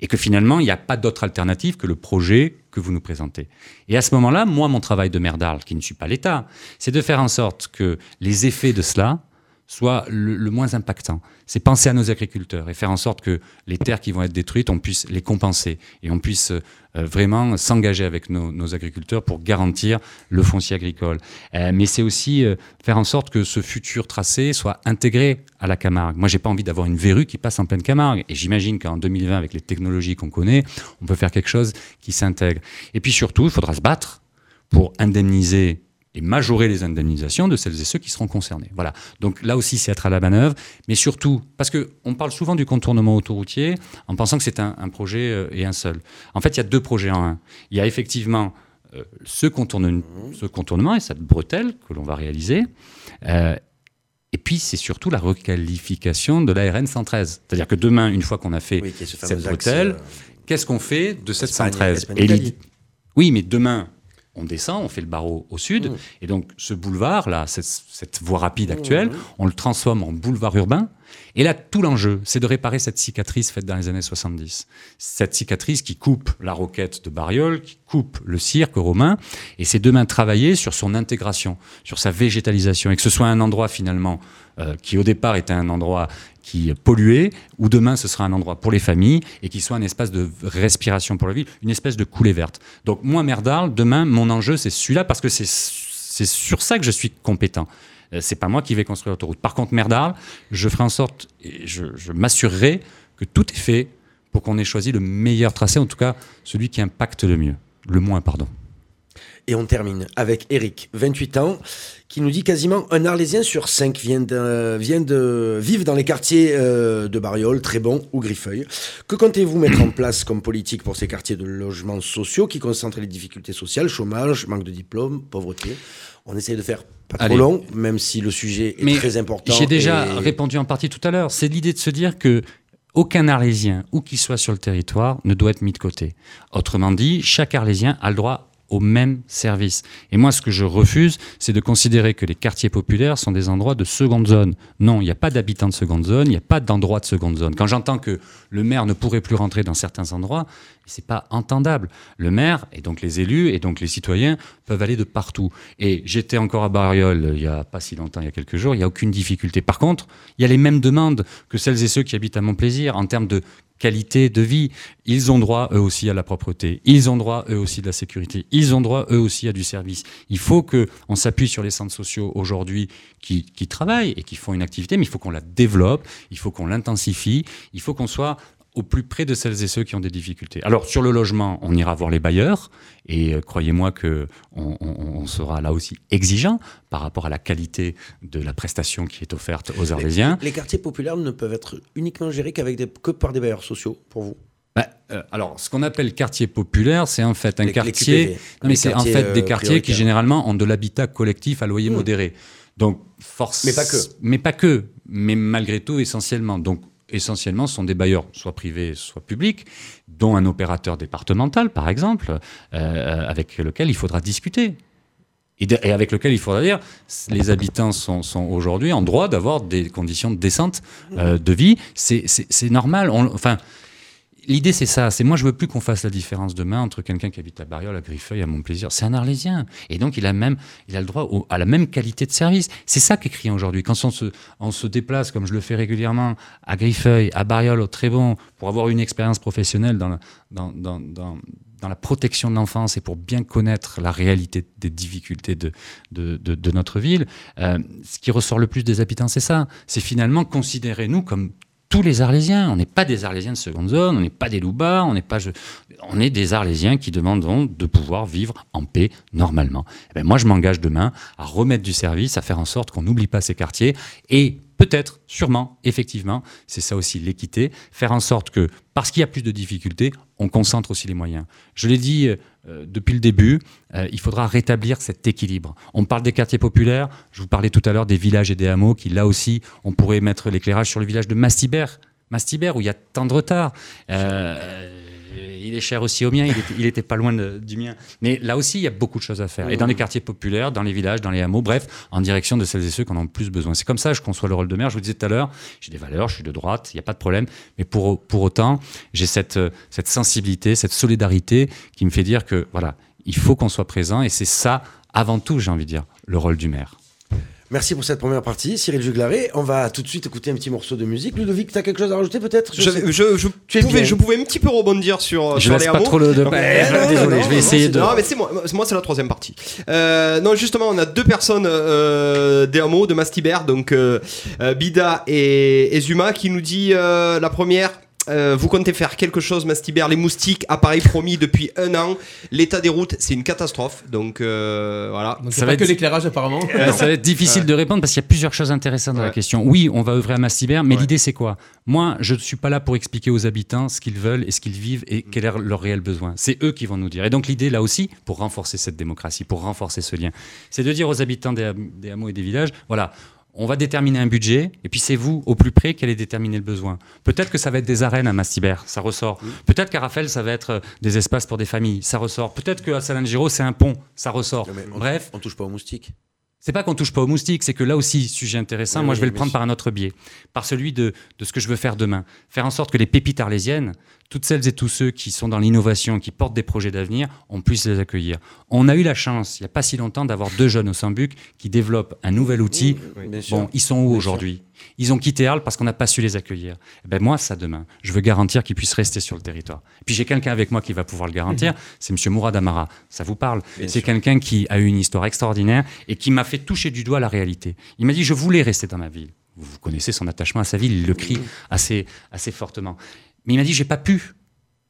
Et que finalement, il n'y a pas d'autre alternative que le projet que vous nous présentez. Et à ce moment-là, moi, mon travail de maire d'Arles, qui ne suis pas l'État, c'est de faire en sorte que les effets de cela soient le, le moins impactants. C'est penser à nos agriculteurs et faire en sorte que les terres qui vont être détruites, on puisse les compenser et on puisse euh, vraiment s'engager avec nos, nos agriculteurs pour garantir le foncier agricole. Euh, mais c'est aussi euh, faire en sorte que ce futur tracé soit intégré à la Camargue. Moi, j'ai pas envie d'avoir une verrue qui passe en pleine Camargue. Et j'imagine qu'en 2020, avec les technologies qu'on connaît, on peut faire quelque chose qui s'intègre. Et puis surtout, il faudra se battre pour indemniser et majorer les indemnisations de celles et ceux qui seront concernés. Voilà. Donc là aussi, c'est être à la manœuvre, mais surtout, parce que on parle souvent du contournement autoroutier en pensant que c'est un, un projet euh, et un seul. En fait, il y a deux projets en un. Il y a effectivement euh, ce, contourne- ce contournement et cette bretelle que l'on va réaliser. Euh, et puis, c'est surtout la requalification de la RN 113. C'est-à-dire que demain, une fois qu'on a fait Oui, ce cette bretelle, euh, qu'est-ce qu'on fait de cette Espagne- 113 Espagne- Et Italie. l'idée- Oui, mais demain, on descend, on fait le barreau au sud, Mmh. et donc ce boulevard-là, cette, cette voie rapide actuelle, on le transforme en boulevard urbain. Et là, tout l'enjeu, c'est de réparer cette cicatrice faite dans les années 70. Cette cicatrice qui coupe la roquette de Bariol, qui coupe le cirque romain, et c'est demain travailler sur son intégration, sur sa végétalisation, et que ce soit un endroit finalement euh, qui au départ était un endroit qui polluait, ou demain ce sera un endroit pour les familles et qui soit un espace de respiration pour la ville, une espèce de coulée verte. Donc moi, d'Arles, demain, mon enjeu, c'est celui-là parce que c'est sur ça que je suis compétent. Euh, C'est pas moi qui vais construire l'autoroute. Par contre, d'Arles, je ferai en sorte, et je, je m'assurerai que tout est fait pour qu'on ait choisi le meilleur tracé, en tout cas celui qui impacte le mieux, le moins, pardon. Et on termine avec Eric, 28 ans, qui nous dit quasiment un Arlésien sur cinq vient de, vient de vivre dans les quartiers euh, de Bariol, Trébon ou Griffeuil. Que comptez-vous mettre en place comme politique pour ces quartiers de logements sociaux qui concentrent les difficultés sociales, chômage, manque de diplôme, pauvreté? On essaie de faire pas trop long, même si le sujet est Mais très important. J'ai déjà et- répondu en partie tout à l'heure. C'est l'idée de se dire que aucun Arlésien, où qu'il soit sur le territoire, ne doit être mis de côté. Autrement dit, chaque Arlésien a le droit au même service. Et moi, ce que je refuse, c'est de considérer que les quartiers populaires sont des endroits de seconde zone. Non, il n'y a pas d'habitants de seconde zone, il n'y a pas d'endroit de seconde zone. Quand j'entends que le maire ne pourrait plus rentrer dans certains endroits, c'est pas entendable. Le maire, et donc les élus, et donc les citoyens, peuvent aller de partout. Et j'étais encore à Bariol il y a pas si longtemps, il y a quelques jours, il n'y a aucune difficulté. Par contre, il y a les mêmes demandes que celles et ceux qui habitent à Montplaisir en termes de qualité de vie. Ils ont droit eux aussi à la propreté. Ils ont droit eux aussi de la sécurité. Ils ont droit eux aussi à du service. Il faut que on s'appuie sur les centres sociaux aujourd'hui qui travaillent et qui font une activité, mais il faut qu'on la développe, il faut qu'on l'intensifie, il faut qu'on soit au plus près de celles et ceux qui ont des difficultés. Alors sur le logement, on ira voir les bailleurs et euh, croyez-moi que on, on- on sera là aussi exigeant par rapport à la qualité de la prestation qui est offerte aux Arlésiens. Les quartiers populaires ne peuvent être uniquement gérés qu'avec des, que par des bailleurs sociaux, pour vous? Bah, euh, alors, ce qu'on appelle quartier populaire, c'est en fait un Les- quartier. Non, mais c'est en fait des euh, quartiers qui généralement ont de l'habitat collectif à loyer Mmh. modéré. Donc, force. Mais pas que. Mais pas que. Mais malgré tout, essentiellement. Donc, essentiellement, sont des bailleurs, soit privés, soit publics, dont un opérateur départemental, par exemple, euh, avec lequel il faudra discuter. Et, avec lequel il faudra dire, les habitants sont, aujourd'hui en droit d'avoir des conditions décentes euh, de vie. C'est normal. Enfin, L'idée, c'est ça. C'est moi, je veux plus qu'on fasse la différence demain entre quelqu'un qui habite à Bariol, à Griffeuil, à Montplaisir. C'est un Arlésien. Et donc, il a même, il a le droit au- à la même qualité de service. C'est ça qui est aujourd'hui. Quand on se, on se déplace, comme je le fais régulièrement, à Griffeuil, à Bariol, au Trébon, pour avoir une expérience professionnelle dans la, dans, dans, dans, la protection de l'enfance et pour bien connaître la réalité des difficultés de, de, de, de notre ville, euh, ce qui ressort le plus des habitants, c'est ça. C'est finalement considérer nous comme tous les Arlésiens. On n'est pas des Arlésiens de seconde zone, on n'est pas des loupards, on n'est pas, on est des Arlésiens qui demandons de pouvoir vivre en paix normalement. Eh ben, moi, je m'engage demain à remettre du service, à faire en sorte qu'on n'oublie pas ces quartiers et peut-être, sûrement, effectivement, c'est ça aussi l'équité, faire en sorte que parce qu'il y a plus de difficultés, on concentre aussi les moyens. Je l'ai dit euh, depuis le début, euh, il faudra rétablir cet équilibre. On parle des quartiers populaires, je vous parlais tout à l'heure des villages et des hameaux, qui là aussi, on pourrait mettre l'éclairage sur le village de Mastibert, Mastibert, où il y a tant de retard. Euh, il est cher aussi au mien, il était, pas loin du mien. Mais là aussi, il y a beaucoup de choses à faire. Et dans les quartiers populaires, dans les villages, dans les hameaux, bref, en direction de celles et ceux qui en ont le plus besoin. C'est comme ça que je conçois le rôle de maire. Je vous disais tout à l'heure, j'ai des valeurs, je suis de droite, il n'y a pas de problème. Mais pour, pour autant, j'ai cette, cette sensibilité, cette solidarité qui me fait dire que, voilà, il faut qu'on soit présent. Et c'est ça, avant tout, j'ai envie de dire, le rôle du maire. Merci pour cette première partie, Cyril Juglaré. On va tout de suite écouter un petit morceau de musique. Ludovic, tu as quelque chose à rajouter peut-être? Je Je, je, je Tu es pouvais, je pouvais un petit peu rebondir sur, Je sur laisse les pas trop le. de- non, désolé, non, je vais non, essayer de. Non, mais c'est moi, moi c'est la troisième partie. Euh, non, justement, on a deux personnes euh, des hameaux de Mastibert, donc euh, euh, Bida et, et Zuma, qui nous dit euh, la première. Euh, vous comptez faire quelque chose, Mastibert, les moustiques, appareil promis depuis un an. L'état des routes, c'est une catastrophe. Donc euh, voilà. Donc Ça c'est va pas que être- l'éclairage apparemment. Euh, ça va être difficile de répondre parce qu'il y a plusieurs choses intéressantes dans la question. Oui, on va œuvrer à Mastibert, mais Ouais. l'idée c'est quoi? Moi, je ne suis pas là pour expliquer aux habitants ce qu'ils veulent et ce qu'ils vivent et quel est leur réel besoin. C'est eux qui vont nous dire. Et donc l'idée là aussi, pour renforcer cette démocratie, pour renforcer ce lien, c'est de dire aux habitants des, des hameaux et des villages, voilà. On va déterminer un budget, et puis c'est vous, au plus près, qui allez déterminer le besoin. Peut-être que ça va être des arènes à Mastibert, ça ressort. Peut-être qu'à Raphaël, ça va être euh, des espaces pour des familles, ça ressort. Peut-être qu'à Salingiro, c'est un pont, ça ressort. Non, on- Bref, On touche pas aux moustiques. C'est pas qu'on touche pas aux moustiques, c'est que là aussi, sujet intéressant, Oui, moi oui, je vais le prendre par un autre biais, par celui de, de ce que je veux faire demain. Faire en sorte que les pépites arlésiennes, toutes celles et tous ceux qui sont dans l'innovation, qui portent des projets d'avenir, on puisse les accueillir. On a eu la chance, il n'y a pas si longtemps, d'avoir deux jeunes au Sambuc qui développent un nouvel outil. Bon, ils sont où aujourd'hui? Ils ont quitté Arles parce qu'on n'a pas su les accueillir. Eh ben moi, ça demain, je veux garantir qu'ils puissent rester sur le territoire. Et puis j'ai quelqu'un avec moi qui va pouvoir le garantir, c'est Monsieur Mourad Amara. Ça vous parle C'est quelqu'un qui a eu une histoire extraordinaire et qui m'a fait toucher du doigt la réalité. Il m'a dit je voulais rester dans ma ville. Vous connaissez son attachement à sa ville, il le crie assez, assez fortement. Mais il m'a dit j'ai pas pu.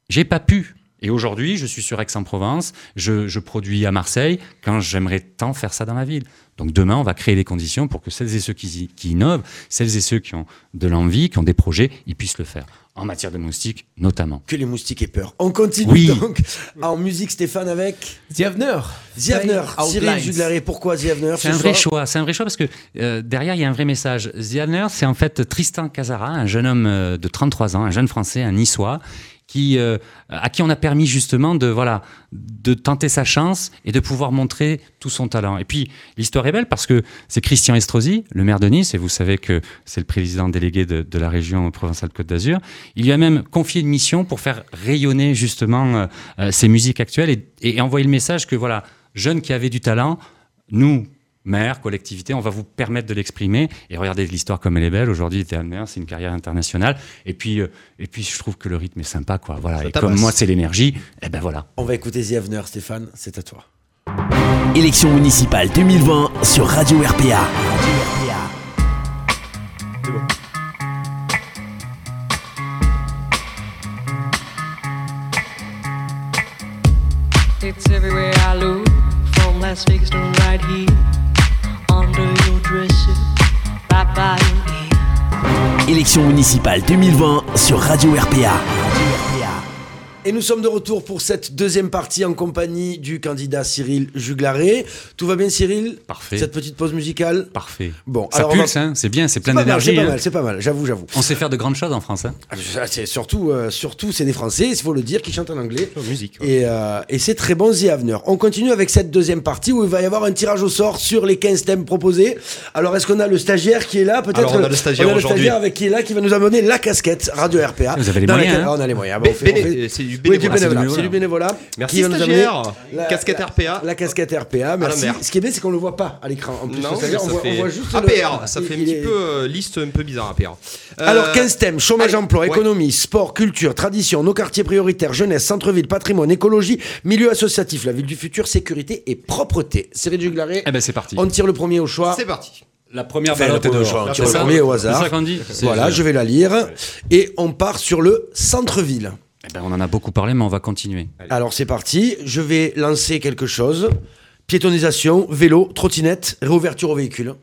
J'ai pas pu. Et aujourd'hui, je suis sur Aix-en-Provence, je, je produis à Marseille, quand j'aimerais tant faire ça dans ma ville. Donc demain, on va créer les conditions pour que celles et ceux qui, qui innovent, celles et ceux qui ont de l'envie, qui ont des projets, ils puissent le faire. En matière de moustiques, notamment. Que les moustiques aient peur. On continue Oui. donc en musique, Stéphane, avec The Avener. The Avener. Cyril. Juglaré, pourquoi The Avener C'est ce un vrai choix. C'est un vrai choix parce que euh, derrière, il y a un vrai message. The c'est en fait Tristan Casara, un jeune homme euh, de 33 ans, un jeune Français, un Niçois, qui, euh, à qui on a permis justement de, voilà, de tenter sa chance et de pouvoir montrer tout son talent. Et puis, l'histoire est belle parce que c'est Christian Estrosi, le maire de Nice, et vous savez que c'est le président délégué de, la région Provençale-Côte d'Azur. Il lui a même confié une mission pour faire rayonner justement euh, euh, ses musiques actuelles et, et envoyer le message que, voilà, jeunes qui avaient du talent, nous, maire, collectivité, on va vous permettre de l'exprimer. Et regardez l'histoire comme elle est belle. Aujourd'hui, Théâtre c'est une carrière internationale. Et puis, euh, et puis, je trouve que le rythme est sympa, quoi. Voilà. Et tabasse. comme moi, c'est l'énergie, et ben voilà. On va écouter The Avener, Stéphane, c'est à toi. Élection municipale 2020 sur Radio RPA. It's everywhere I look, from Las Vegas to right here, under your dresser, right by your ear. Élection municipale 2020 sur Radio RPA. Et nous sommes de retour pour cette deuxième partie en compagnie du candidat Cyril Juglaré. Tout va bien, Cyril? Parfait. Cette petite pause musicale? Parfait. Bon, ça alors on va- pulse, hein, c'est bien, c'est plein mal, C'est d'énergie. pas hein. mal, c'est pas mal, j'avoue, j'avoue. On sait faire de grandes choses en France. hein. Ah, C'est surtout, euh, surtout, c'est des Français, il faut le dire, qui chantent en anglais. musique. ouais. Et, euh, et c'est très bon The Avener. On continue avec cette deuxième partie où il va y avoir un tirage au sort sur les 15 thèmes proposés. Alors est-ce qu'on a le stagiaire qui est là? Peut-être on a le stagiaire on a le aujourd'hui. stagiaire avec qui est là qui va nous amener la casquette Radio RPA. Vous avez les moyens, laquelle- hein. Ah, on a les moyens. Bon, on fait- on béné- fait- c'est du Oui, bénévolat. du bénévolat. Ah, c'est du bénévolat. Merci, qui stagiaire. la- Casquette RPA. La casquette RPA, merci. mer. Ce qui est bien, c'est qu'on le voit pas à l'écran. En plus, Non, ça on voit, fait on voit juste le- APR, ça fait un petit est- peu euh, liste un peu bizarre APR. Euh, Alors 15 thèmes, chômage, allez, emploi, ouais. économie, sport, culture, tradition, nos quartiers prioritaires, jeunesse, centre-ville, patrimoine, écologie, milieu associatif, la ville du futur, sécurité et propreté. Cyril Juglaré, Eh ben c'est parti. on tire le premier au choix. C'est parti. La première Enfin, au dehors. choix, tire le premier au hasard. Voilà, je vais la lire. Et on part sur le centre-ville. Eh ben, on en a beaucoup parlé, mais on va continuer. Alors c'est parti, je vais lancer quelque chose. Piétonisation, vélo, trottinette, réouverture aux véhicules.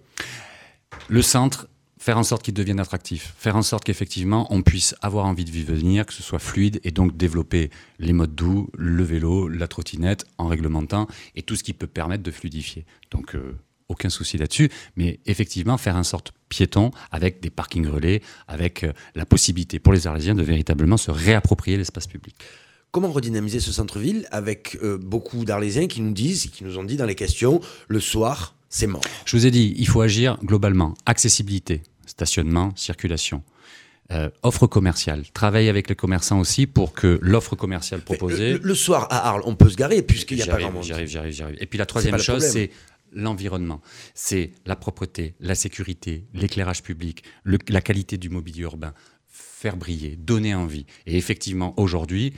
Le centre, faire en sorte qu'il devienne attractif, faire en sorte qu'effectivement on puisse avoir envie de vivre venir, que ce soit fluide et donc développer les modes doux, le vélo, la trottinette en réglementant et tout ce qui peut permettre de fluidifier. Donc euh, aucun souci là-dessus, mais effectivement faire en sorte piéton avec des parkings relais, avec euh, la possibilité pour les Arlésiens de véritablement se réapproprier l'espace public. Comment redynamiser ce centre-ville avec euh, beaucoup d'Arlésiens qui nous disent, qui nous ont dit dans les questions, le soir, c'est mort. Je vous ai dit, il faut agir globalement. Accessibilité, stationnement, circulation. Euh, offre commerciale. Travaille avec les commerçants aussi pour que l'offre commerciale proposée. Le, le soir à Arles, on peut se garer puisqu'il n'y a pas grand monde. J'y arrive, j'y arrive, j'y arrive. Et puis la troisième chose, c'est l'environnement. C'est la propreté, la sécurité, l'éclairage public, la qualité du mobilier urbain. Faire briller, donner envie. Et effectivement, aujourd'hui,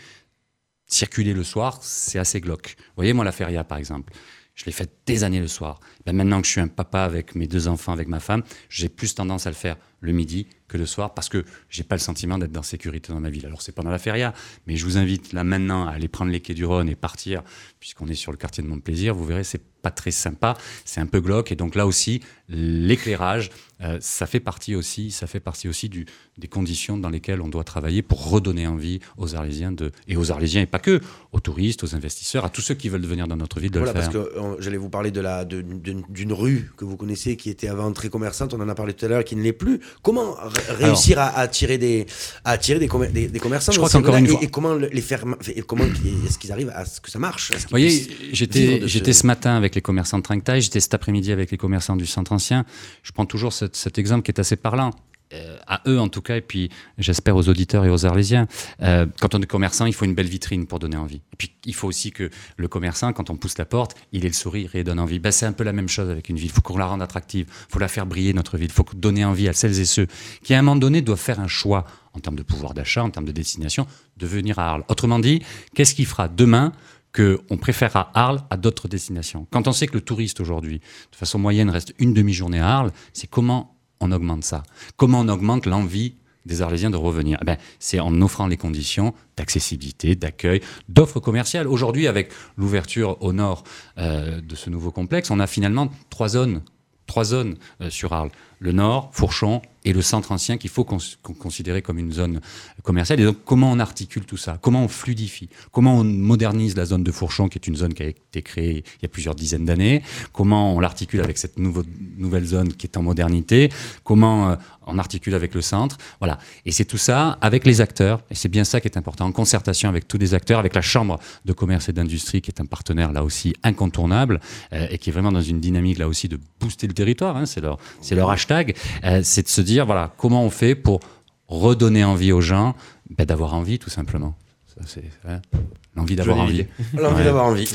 circuler le soir, c'est assez glauque. Voyez, moi, la feria, par exemple, je l'ai faite des années le soir. Ben, maintenant que je suis un papa avec mes deux enfants, avec ma femme, j'ai plus tendance à le faire le midi que le soir parce que j'ai pas le sentiment d'être dans sécurité dans ma ville. Alors c'est pendant la feria, mais je vous invite là maintenant à aller prendre les quais du Rhône et partir, puisqu'on est sur le quartier de Montplaisir. Vous verrez, c'est pas très sympa, c'est un peu glauque. Et donc là aussi, l'éclairage, euh, ça fait partie aussi, ça fait partie aussi du, des conditions dans lesquelles on doit travailler pour redonner envie aux Arlésiens de, et aux Arlésiens et pas que, aux touristes, aux investisseurs, à tous ceux qui veulent venir dans notre ville de Voilà, le parce faire. que euh, j'allais vous parler de la de- d'une rue que vous connaissez qui était avant très commerçante. On en a parlé tout à l'heure, qui ne l'est plus. Comment ré- réussir à, à attirer des à attirer des, commer- des, des commerçants Je crois qu'encore une fois- et comment le- les faire et comment est-ce qu'ils arrivent à ce que ça marche? Vous voyez, j'étais ce- ce matin avec les commerçants de Trinquetail, j'étais cet après-midi avec les commerçants du centre ancien. Je prends toujours cet, exemple qui est assez parlant. euh, à eux en tout cas, et puis j'espère aux auditeurs et aux Arlésiens, euh, quand on est commerçant, il faut une belle vitrine pour donner envie. Puis il faut aussi que le commerçant, quand on pousse la porte, il ait le sourire et donne envie. Ben, c'est un peu la même chose avec une ville. Il faut qu'on la rende attractive, il faut la faire briller, notre ville. Il faut donner envie à celles et ceux qui, à un moment donné, doivent faire un choix en termes de pouvoir d'achat, en termes de destination, de venir à Arles. Autrement dit, qu'est-ce qui fera demain qu'on préférera Arles à d'autres destinations Quand on sait que le touriste aujourd'hui, de façon moyenne, reste une demi-journée à Arles, c'est comment on augmente ça? Comment on augmente l'envie des Arlésiens de revenir? Eh ben, C'est en offrant les conditions d'accessibilité, d'accueil, d'offres commerciales. Aujourd'hui, avec l'ouverture au nord euh, de ce nouveau complexe, on a finalement trois zones, trois zones euh, sur Arles. Le nord, Fourchon et le centre ancien qu'il faut cons- con- considérer comme une zone commerciale. Et donc, comment on articule tout ça? Comment on fluidifie? Comment on modernise la zone de Fourchon, qui est une zone qui a été créée il y a plusieurs dizaines d'années? Comment on l'articule avec cette nouvelle zone qui est en modernité? Comment euh, on articule avec le centre Voilà. Et c'est tout ça avec les acteurs, et c'est bien ça qui est important, en concertation avec tous les acteurs, avec la Chambre de commerce et d'industrie, qui est un partenaire là aussi incontournable, euh, et qui est vraiment dans une dynamique là aussi de booster le territoire, hein, c'est leur, hashtag, euh, c'est de se dire, voilà, comment on fait pour redonner envie aux gens ben, d'avoir envie, tout simplement. Hein, l'envie d'avoir envie. L'envie Ouais. d'avoir envie.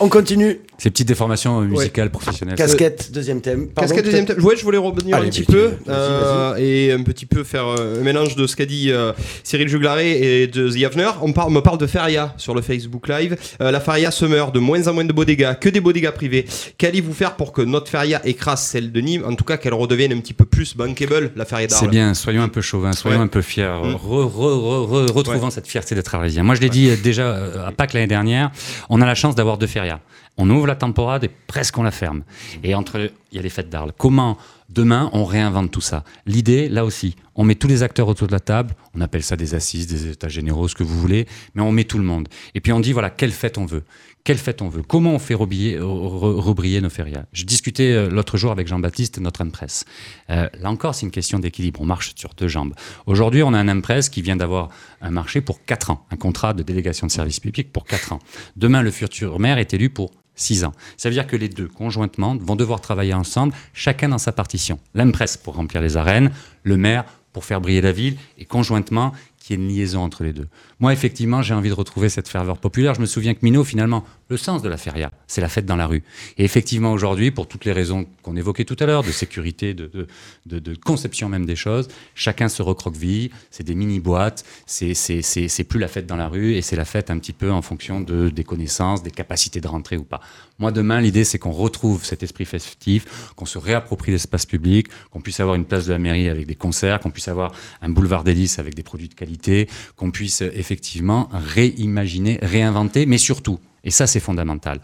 On continue. Ces petites déformations musicales professionnelles. Casquette, deuxième thème. Pardon, Casquette deuxième thème. Ouais, je voulais revenir Allez, un petit peu euh, et un petit peu faire euh, un mélange de ce qu'a dit euh, Cyril Juglaré et de The Avener. On, parle, on me parle de Feria sur le Facebook Live. Euh, la Feria se meurt de moins en moins de beaux dégâts, que des beaux dégâts privés. Qu'allez-vous faire pour que notre Feria écrase celle de Nîmes? En tout cas, qu'elle redevienne un petit peu plus bankable, la Feria d'Arles. C'est bien, soyons un peu chauvins, soyons Ouais. un peu fiers, Mm. re- re- re- re- retrouvons cette fierté d'être arlésien. Moi, je l'ai dit euh, déjà euh, à Pâques l'année dernière, on a la chance d'avoir deux férias. On ouvre la temporade et presque on la ferme. Et entre, il y a les fêtes d'Arles. Comment demain on réinvente tout ça? L'idée, là aussi, on met tous les acteurs autour de la table, on appelle ça des assises, des états généraux, ce que vous voulez, mais on met tout le monde. Et puis on dit, voilà, quelle fête on veut? Quelle fête on veut? Comment on fait rebriller, re- rebriller nos férias? Je discutais euh, l'autre jour avec Jean-Baptiste, notre impresse. Euh, là encore, c'est une question d'équilibre. On marche sur deux jambes. Aujourd'hui, on a un impresse qui vient d'avoir un marché pour 4 ans, un contrat de délégation de service public pour 4 ans. Demain, le futur maire est élu pour 6 ans. Ça veut dire que les deux, conjointement, vont devoir travailler ensemble, chacun dans sa partition. L'impresse pour remplir les arènes, le maire pour faire briller la ville, et conjointement, qu'il y ait une liaison entre les deux. Moi, effectivement, j'ai envie de retrouver cette ferveur populaire. Je me souviens que Minot, finalement, le sens de la feria, c'est la fête dans la rue. Et effectivement, aujourd'hui, pour toutes les raisons qu'on évoquait tout à l'heure, de sécurité, de, conception même des choses, chacun se recroqueville, c'est des mini-boîtes, c'est plus la fête dans la rue, et c'est la fête un petit peu en fonction de, des connaissances, des capacités de rentrer ou pas. Moi, demain, l'idée, c'est qu'on retrouve cet esprit festif, qu'on se réapproprie l'espace public, qu'on puisse avoir une place de la mairie avec des concerts, qu'on puisse avoir un boulevard d'hélice avec des produits de qualité, qu'on puisse effectivement réimaginer, réinventer, mais surtout, et ça c'est fondamental,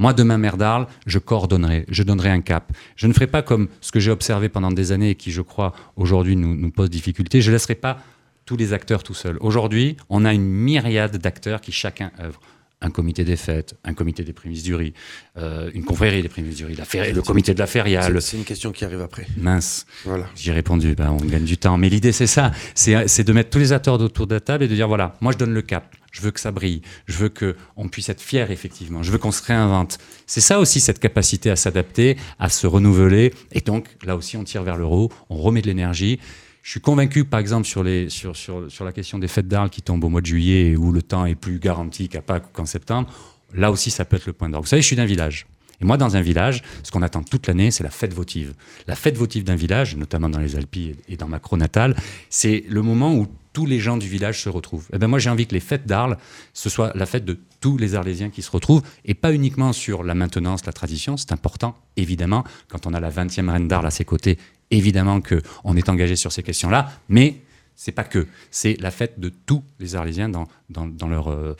moi, demain, maire d'Arles, je coordonnerai, je donnerai un cap. Je ne ferai pas comme ce que j'ai observé pendant des années et qui, je crois, aujourd'hui nous, nous pose difficulté. Je ne laisserai pas tous les acteurs tout seuls. Aujourd'hui, on a une myriade d'acteurs qui chacun œuvre. Un comité des fêtes, un comité des prémices du riz, euh, une confrérie des prémices du riz, la feria- le comité de la feria, C'est- une question qui arrive après. mince. Voilà. J'ai répondu, ben, on gagne du temps. Mais l'idée, c'est ça. C'est c'est de mettre tous les acteurs autour de la table et de dire, voilà, moi, je donne le cap. Je veux que ça brille. Je veux qu'on puisse être fier, effectivement. Je veux qu'on se réinvente. C'est ça aussi, cette capacité à s'adapter, à se renouveler. Et donc, là aussi, on tire vers le haut, on remet de l'énergie. Je suis convaincu, par exemple, sur, la question des fêtes d'Arles qui tombent au mois de juillet et où le temps est plus garanti qu'à Pâques ou qu'en septembre. Là aussi, ça peut être le point d'orgue. Vous savez, je suis d'un village. Et moi, dans un village, ce qu'on attend toute l'année, c'est la fête votive. La fête votive d'un village, notamment dans les Alpes et dans ma natale, c'est le moment où tous les gens du village se retrouvent. Et ben moi, j'ai envie que les fêtes d'Arles, ce soit la fête de tous les Arlésiens qui se retrouvent, et pas uniquement sur la maintenance, la tradition. C'est important, évidemment, quand on a la 20e reine d'Arles à ses côtés, évidemment qu'on est engagé sur ces questions-là, mais c'est pas que. C'est la fête de tous les Arlésiens dans, dans, dans leur euh,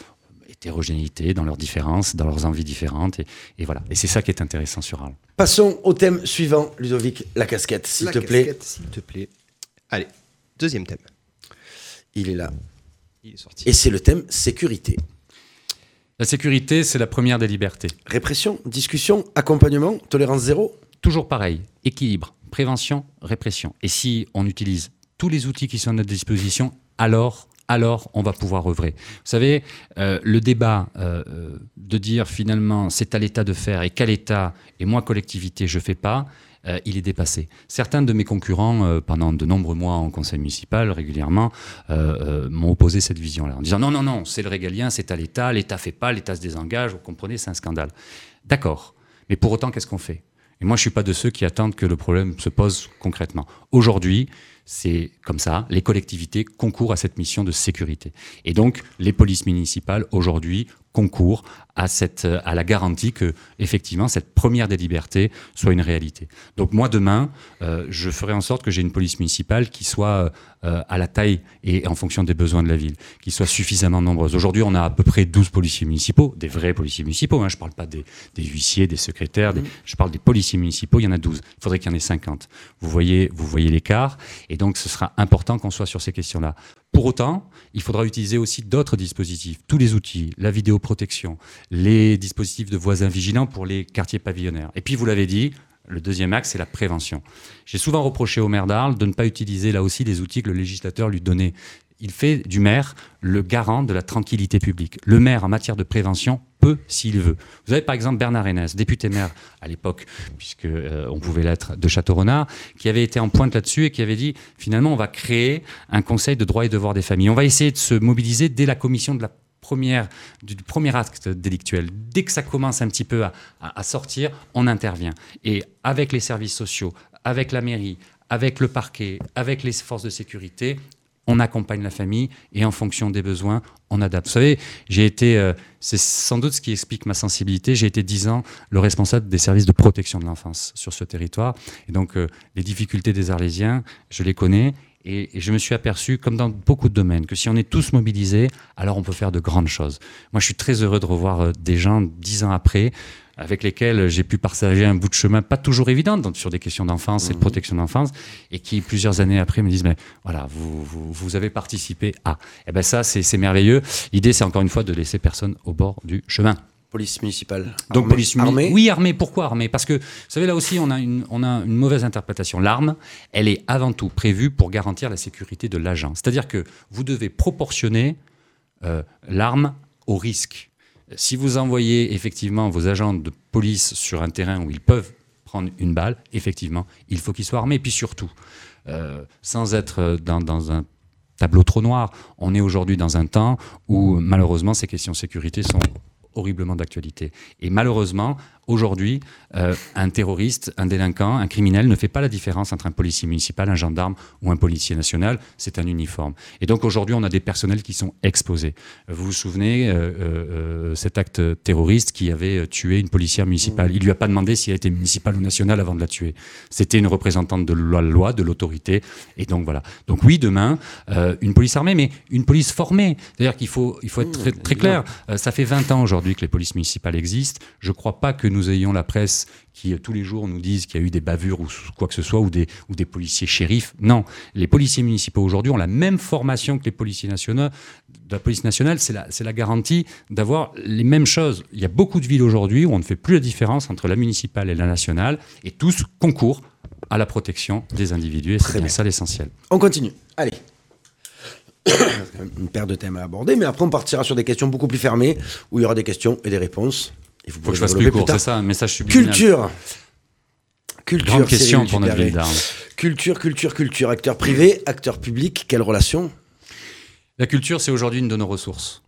hétérogénéité, dans leurs différences, dans leurs envies différentes. Et, et voilà. Et c'est ça qui est intéressant sur Arles. Passons au thème suivant, Ludovic, la casquette, s'il La te plaît. casquette, S'il te plaît. Allez, deuxième thème. Il est là. Il est sorti. Et c'est le thème sécurité. La sécurité, c'est la première des libertés. Répression, discussion, accompagnement, tolérance zéro. Toujours pareil, équilibre, prévention, répression. Et si on utilise tous les outils qui sont à notre disposition, alors, alors on va pouvoir œuvrer. Vous savez, euh, le débat euh, euh, de dire finalement c'est à l'État de faire et quel État et moi collectivité je fais pas, euh, il est dépassé. Certains de mes concurrents, euh, pendant de nombreux mois en conseil municipal, régulièrement, euh, m'ont opposé cette vision-là, en disant non, non, non, c'est le régalien, c'est à l'État, l'État fait pas, l'État se désengage, vous comprenez, c'est un scandale. D'accord, mais pour autant, qu'est-ce qu'on fait? Et moi, je suis pas de ceux qui attendent que le problème se pose concrètement. Aujourd'hui, c'est comme ça, les collectivités concourent à cette mission de sécurité. Et donc, les polices municipales, aujourd'hui, concourent à, cette, euh, à la garantie que, effectivement, cette première des libertés soit une réalité. Donc, moi, demain, euh, je ferai en sorte que j'ai une police municipale qui soit euh, à la taille et en fonction des besoins de la ville, qui soit suffisamment nombreuse. Aujourd'hui, on a à peu près 12 policiers municipaux, des vrais policiers municipaux. Hein, je ne parle pas des, des huissiers, des secrétaires, des- je parle des policiers municipaux, il y en a 12. Il faudrait qu'il y en ait 50. Vous voyez, vous voyez l'écart. Et donc, ce sera important qu'on soit sur ces questions-là. Pour autant, il faudra utiliser aussi d'autres dispositifs, tous les outils, la vidéoprotection, les dispositifs de voisins vigilants pour les quartiers pavillonnaires. Et puis, vous l'avez dit, le deuxième axe, c'est la prévention. J'ai souvent reproché au maire d'Arles de ne pas utiliser là aussi les outils que le législateur lui donnait. Il fait du maire le garant de la tranquillité publique. Le maire, en matière de prévention, peut s'il veut. Vous avez par exemple Bernard Hénès, député maire à l'époque, puisque euh, on pouvait l'être, de Château-Renard, qui avait été en pointe là-dessus et qui avait dit finalement on va créer un conseil de droits et devoirs des familles. On va essayer de se mobiliser dès la commission de la première, du, premier acte délictuel. Dès que ça commence un petit peu à sortir, on intervient. Et avec les services sociaux, avec la mairie, avec le parquet, avec les forces de sécurité, on accompagne la famille et en fonction des besoins, on adapte. Vous savez, j'ai été, euh, c'est sans doute ce qui explique ma sensibilité, j'ai été dix ans le responsable des services de protection de l'enfance sur ce territoire. Et donc, euh, les difficultés des Arlésiens, je les connais. Et, et je me suis aperçu, comme dans beaucoup de domaines, que si on est tous mobilisés, alors on peut faire de grandes choses. Moi, je suis très heureux de revoir euh, des gens dix ans après, avec lesquels j'ai pu partager un bout de chemin pas toujours évident donc, sur des questions d'enfance et de protection d'enfance, et qui plusieurs années après me disent mais voilà vous vous, vous avez participé à. Et ben ça c'est merveilleux. L'idée c'est encore une fois de laisser personne au bord du chemin. Police municipale. Donc Armée- police armée. Oui, armée. Pourquoi armée? Parce que, vous savez, là aussi, on a, une, on a une mauvaise interprétation. L'arme, elle est avant tout prévue pour garantir la sécurité de l'agent. C'est-à-dire que vous devez proportionner euh, l'arme au risque. Si vous envoyez effectivement vos agents de police sur un terrain où ils peuvent prendre une balle, effectivement, il faut qu'ils soient armés. Et puis surtout, euh, sans être dans, dans un tableau trop noir, on est aujourd'hui dans un temps où malheureusement ces questions de sécurité sont horriblement d'actualité. Et malheureusement, aujourd'hui, euh, un terroriste, un délinquant, un criminel ne fait pas la différence entre un policier municipal, un gendarme ou un policier national. C'est un uniforme. Et donc aujourd'hui, on a des personnels qui sont exposés. Vous vous souvenez, euh, euh, cet acte terroriste qui avait tué une policière municipale. Il lui a pas demandé si elle était municipale ou nationale avant de la tuer. C'était une représentante de la loi, de l'autorité. Et donc voilà. Donc oui, demain, une police armée, mais une police formée. C'est-à-dire qu'il faut, il faut être très, très clair. Ça fait 20 ans aujourd'hui que les polices municipales existent. Je ne crois pas que nous ayons la presse qui euh, tous les jours nous disent qu'il y a eu des bavures ou quoi que ce soit, ou des, ou des policiers shérifs. Non, les policiers municipaux aujourd'hui ont la même formation que les policiers nationaux. De la police nationale, c'est la, la garantie d'avoir les mêmes choses. Il y a beaucoup de villes aujourd'hui où on ne fait plus la différence entre la municipale et la nationale, et tous concourent à la protection des individus, et c'est ça l'essentiel. On continue. Allez. [coughs] Une paire de thèmes à aborder, mais après on partira sur des questions beaucoup plus fermées, où il y aura des questions et des réponses. Et vous Faut que je fasse plus court, c'est ça, un message subliminal. Culture. Culture. Grande question pour notre ville d'Arles. Culture, culture, culture. Acteur privé, acteur public, quelle relation? La culture, c'est aujourd'hui une de nos ressources.